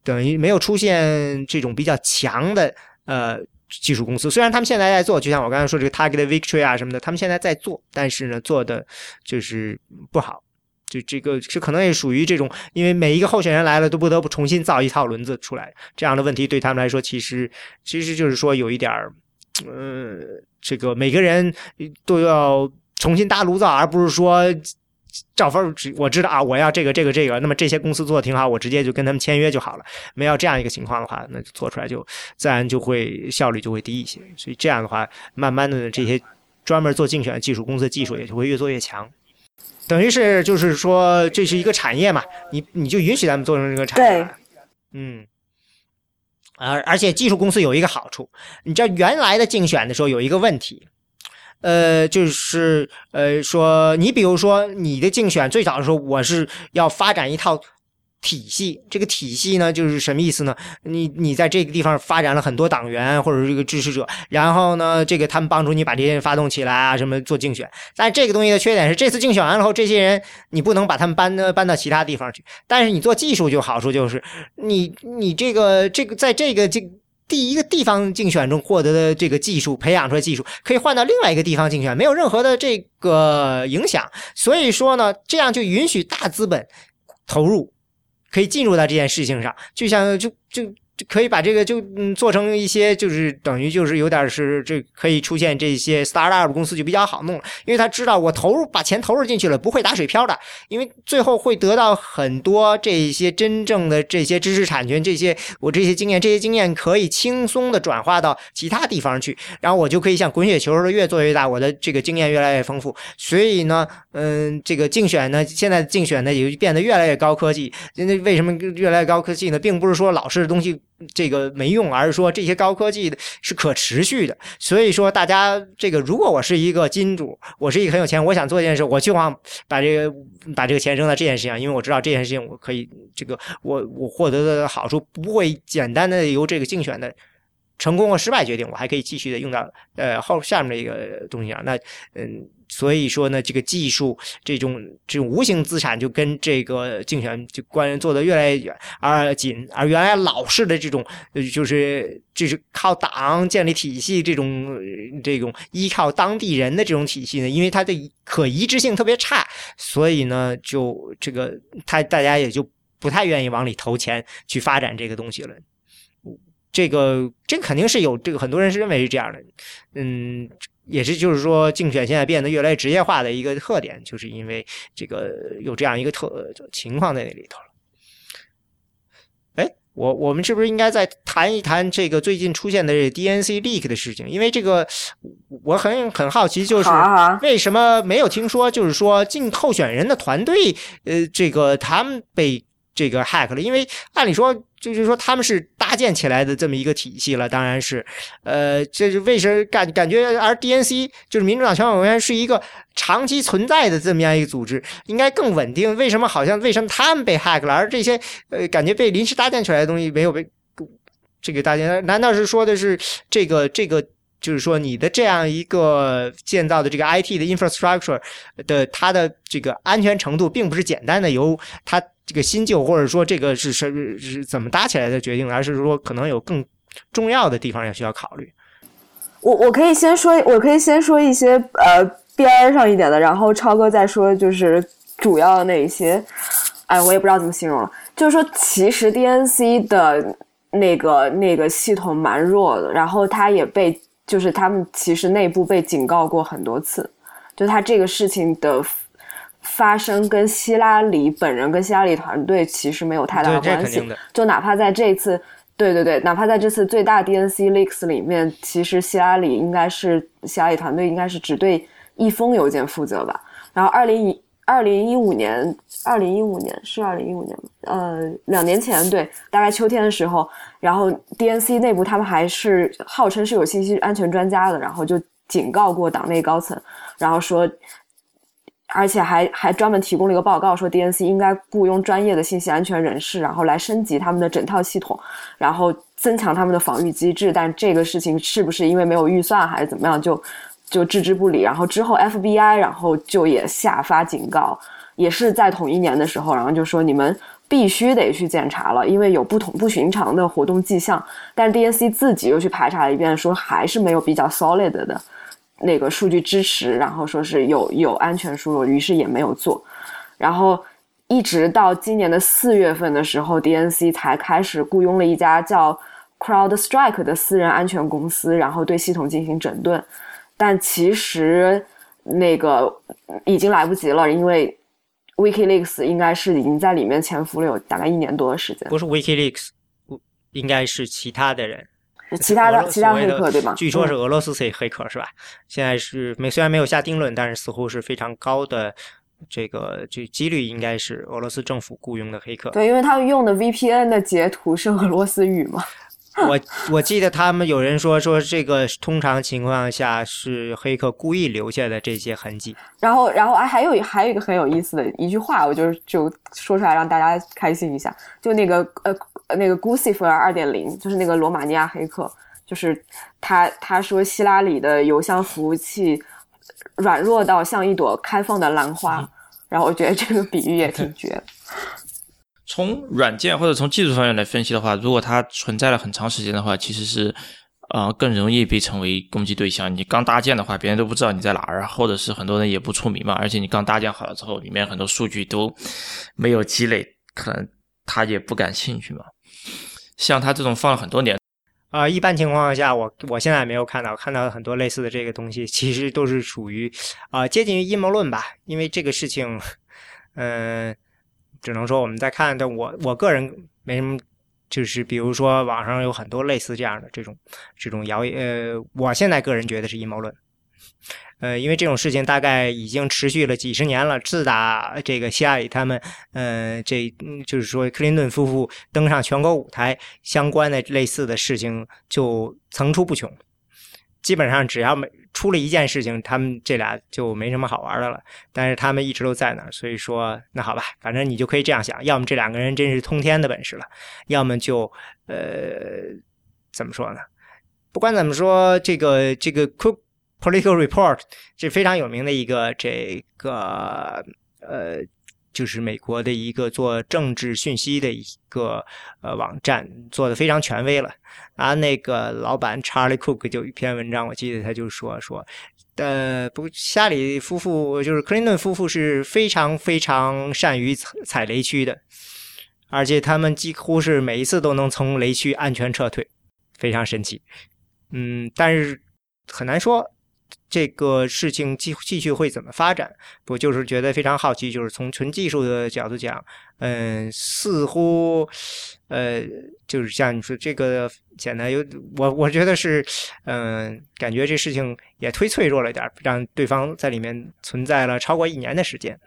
等于没有出现这种比较强的呃。技术公司虽然他们现在在做，就像我刚才说这个 Target Victory 啊什么的，他们现在在做，但是呢，做的就是不好。就这个是可能也属于这种，因为每一个候选人来了都不得不重新造一套轮子出来，这样的问题对他们来说，其实其实就是说有一点儿，呃，这个每个人都要重新搭炉灶，而不是说。照分我知道啊，我要这个这个这个，那么这些公司做的挺好，我直接就跟他们签约就好了。没有这样一个情况的话，那做出来就自然就会效率就会低一些。所以这样的话，慢慢的这些专门做竞选技术公司的技术也就会越做越强。等于是就是说这是一个产业嘛，你你就允许他们做成这个产业。嗯。而而且技术公司有一个好处，你知道原来的竞选的时候有一个问题。呃，就是呃，说你比如说你的竞选最早的时候，我是要发展一套体系。这个体系呢，就是什么意思呢？你你在这个地方发展了很多党员或者这个支持者，然后呢，这个他们帮助你把这些人发动起来啊，什么做竞选。但这个东西的缺点是，这次竞选完了后，这些人你不能把他们搬搬到其他地方去。但是你做技术就好处就是，你你这个这个在这个这。第一个地方竞选中获得的这个技术，培养出来技术可以换到另外一个地方竞选，没有任何的这个影响。所以说呢，这样就允许大资本投入，可以进入到这件事情上，就像就就。可以把这个就嗯做成一些，就是等于就是有点是这可以出现这些 startup 公司就比较好弄了，因为他知道我投入把钱投入进去了不会打水漂的，因为最后会得到很多这些真正的这些知识产权，这些我这些经验，这些经验可以轻松的转化到其他地方去，然后我就可以像滚雪球似的越做越大，我的这个经验越来越丰富，所以呢，嗯，这个竞选呢，现在竞选呢也就变得越来越高科技，那为什么越来越高科技呢？并不是说老式的东西。这个没用，而是说这些高科技的是可持续的。所以说，大家这个，如果我是一个金主，我是一个很有钱，我想做一件事，我就想把这个把这个钱扔到这件事情上，因为我知道这件事情我可以这个我我获得的好处不会简单的由这个竞选的。成功和失败决定，我还可以继续的用到呃后下面的一个东西上。那嗯，所以说呢，这个技术这种这种无形资产就跟这个竞选就关做的越来越远而紧，而原来老式的这种就是就是靠党建立体系这种这种依靠当地人的这种体系呢，因为它的可移植性特别差，所以呢，就这个他大家也就不太愿意往里投钱去发展这个东西了。这个这肯定是有这个很多人是认为是这样的，嗯，也是就是说竞选现在变得越来越职业化的一个特点，就是因为这个有这样一个特情况在那里头了。哎，我我们是不是应该再谈一谈这个最近出现的这 DNC leak 的事情？因为这个我很很好奇，就是为什么没有听说，就是说竞候选人的团队，呃，这个他们被。这个 hack 了，因为按理说就是说他们是搭建起来的这么一个体系了，当然是，呃，这是为什么感感觉而 DNC 就是民主党全委员是一个长期存在的这么样一个组织，应该更稳定。为什么好像为什么他们被 hack 了，而这些呃感觉被临时搭建出来的东西没有被这个搭建？难道是说的是这个这个？就是说，你的这样一个建造的这个 IT 的 infrastructure 的它的这个安全程度，并不是简单的由它这个新旧或者说这个是是是怎么搭起来的决定，而是说可能有更重要的地方要需要考虑。我我可以先说，我可以先说一些呃边儿上一点的，然后超哥再说就是主要的那一些。哎，我也不知道怎么形容了。就是说，其实 DNC 的那个那个系统蛮弱的，然后它也被。就是他们其实内部被警告过很多次，就他这个事情的发生跟希拉里本人跟希拉里团队其实没有太大的关系。就哪怕在这次，对对对，哪怕在这次最大 DNC leaks 里面，其实希拉里应该是希拉里团队应该是只对一封邮件负责吧。然后二零一二零一五年，二零一五年是二零一五年吗？呃，两年前对，大概秋天的时候。然后 DNC 内部他们还是号称是有信息安全专家的，然后就警告过党内高层，然后说，而且还还专门提供了一个报告，说 DNC 应该雇佣专业的信息安全人士，然后来升级他们的整套系统，然后增强他们的防御机制。但这个事情是不是因为没有预算还是怎么样，就就置之不理。然后之后 FBI 然后就也下发警告，也是在同一年的时候，然后就说你们。必须得去检查了，因为有不同不寻常的活动迹象。但 DNC 自己又去排查了一遍，说还是没有比较 solid 的那个数据支持，然后说是有有安全输入，于是也没有做。然后一直到今年的四月份的时候，DNC 才开始雇佣了一家叫 CrowdStrike 的私人安全公司，然后对系统进行整顿。但其实那个已经来不及了，因为。WikiLeaks 应该是已经在里面潜伏了有大概一年多的时间。不是 WikiLeaks，应该是其他的人，其他的其他黑客对吗？据说是俄罗斯黑黑客是吧？现在是没虽然没有下定论，但是似乎是非常高的这个这几率应该是俄罗斯政府雇佣的黑客。对，因为他们用的 VPN 的截图是俄罗斯语嘛。我我记得他们有人说说这个通常情况下是黑客故意留下的这些痕迹。然后然后啊还有还有一个很有意思的一句话，我就是就说出来让大家开心一下。就那个呃那个 Guccifer 二点零，就是那个罗马尼亚黑客，就是他他说希拉里的邮箱服务器软弱到像一朵开放的兰花。然后我觉得这个比喻也挺绝。从软件或者从技术方面来分析的话，如果它存在了很长时间的话，其实是，呃，更容易被成为攻击对象。你刚搭建的话，别人都不知道你在哪儿，或者是很多人也不出名嘛。而且你刚搭建好了之后，里面很多数据都没有积累，可能他也不感兴趣嘛。像他这种放了很多年，啊，一般情况下，我我现在没有看到，看到很多类似的这个东西，其实都是属于啊接近于阴谋论吧。因为这个事情，嗯。只能说我们在看，但我我个人没什么，就是比如说网上有很多类似这样的这种这种谣言，呃，我现在个人觉得是阴谋论，呃，因为这种事情大概已经持续了几十年了。自打这个希拉里他们，呃，这就是说克林顿夫妇登上全国舞台，相关的类似的事情就层出不穷。基本上只要没出了一件事情，他们这俩就没什么好玩的了。但是他们一直都在那，所以说那好吧，反正你就可以这样想：要么这两个人真是通天的本事了，要么就呃，怎么说呢？不管怎么说，这个这个 Political Report 这非常有名的一个这个呃。就是美国的一个做政治讯息的一个呃网站，做的非常权威了。啊，那个老板查理·库克就一篇文章，我记得他就说说，呃，不，夏里夫妇就是克林顿夫妇是非常非常善于踩雷区的，而且他们几乎是每一次都能从雷区安全撤退，非常神奇。嗯，但是很难说。这个事情继继续会怎么发展？我就是觉得非常好奇。就是从纯技术的角度讲，嗯，似乎，呃，就是像你说这个显得有我，我觉得是，嗯，感觉这事情也忒脆弱了点让对方在里面存在了超过一年的时间。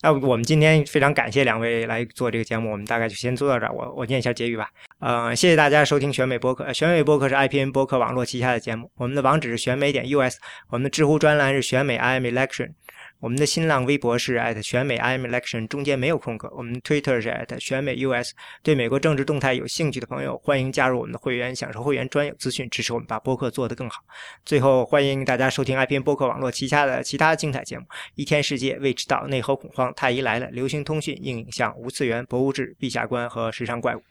那我们今天非常感谢两位来做这个节目，我们大概就先做到这儿。我我念一下结语吧。呃，谢谢大家收听选美播客。选美播客是 IPN 播客网络旗下的节目。我们的网址是选美点 US，我们的知乎专栏是选美 IM Election。我们的新浪微博是 at 选美 I'm Election，中间没有空格。我们的 Twitter 是 at 选美 US。对美国政治动态有兴趣的朋友，欢迎加入我们的会员，享受会员专有资讯，支持我们把播客做得更好。最后，欢迎大家收听 IPN 播客网络旗下的其他精彩节目：一天世界、未知道、内核恐慌、太医来了、流行通讯、硬影像、无次元、博物志、陛下观和时尚怪物。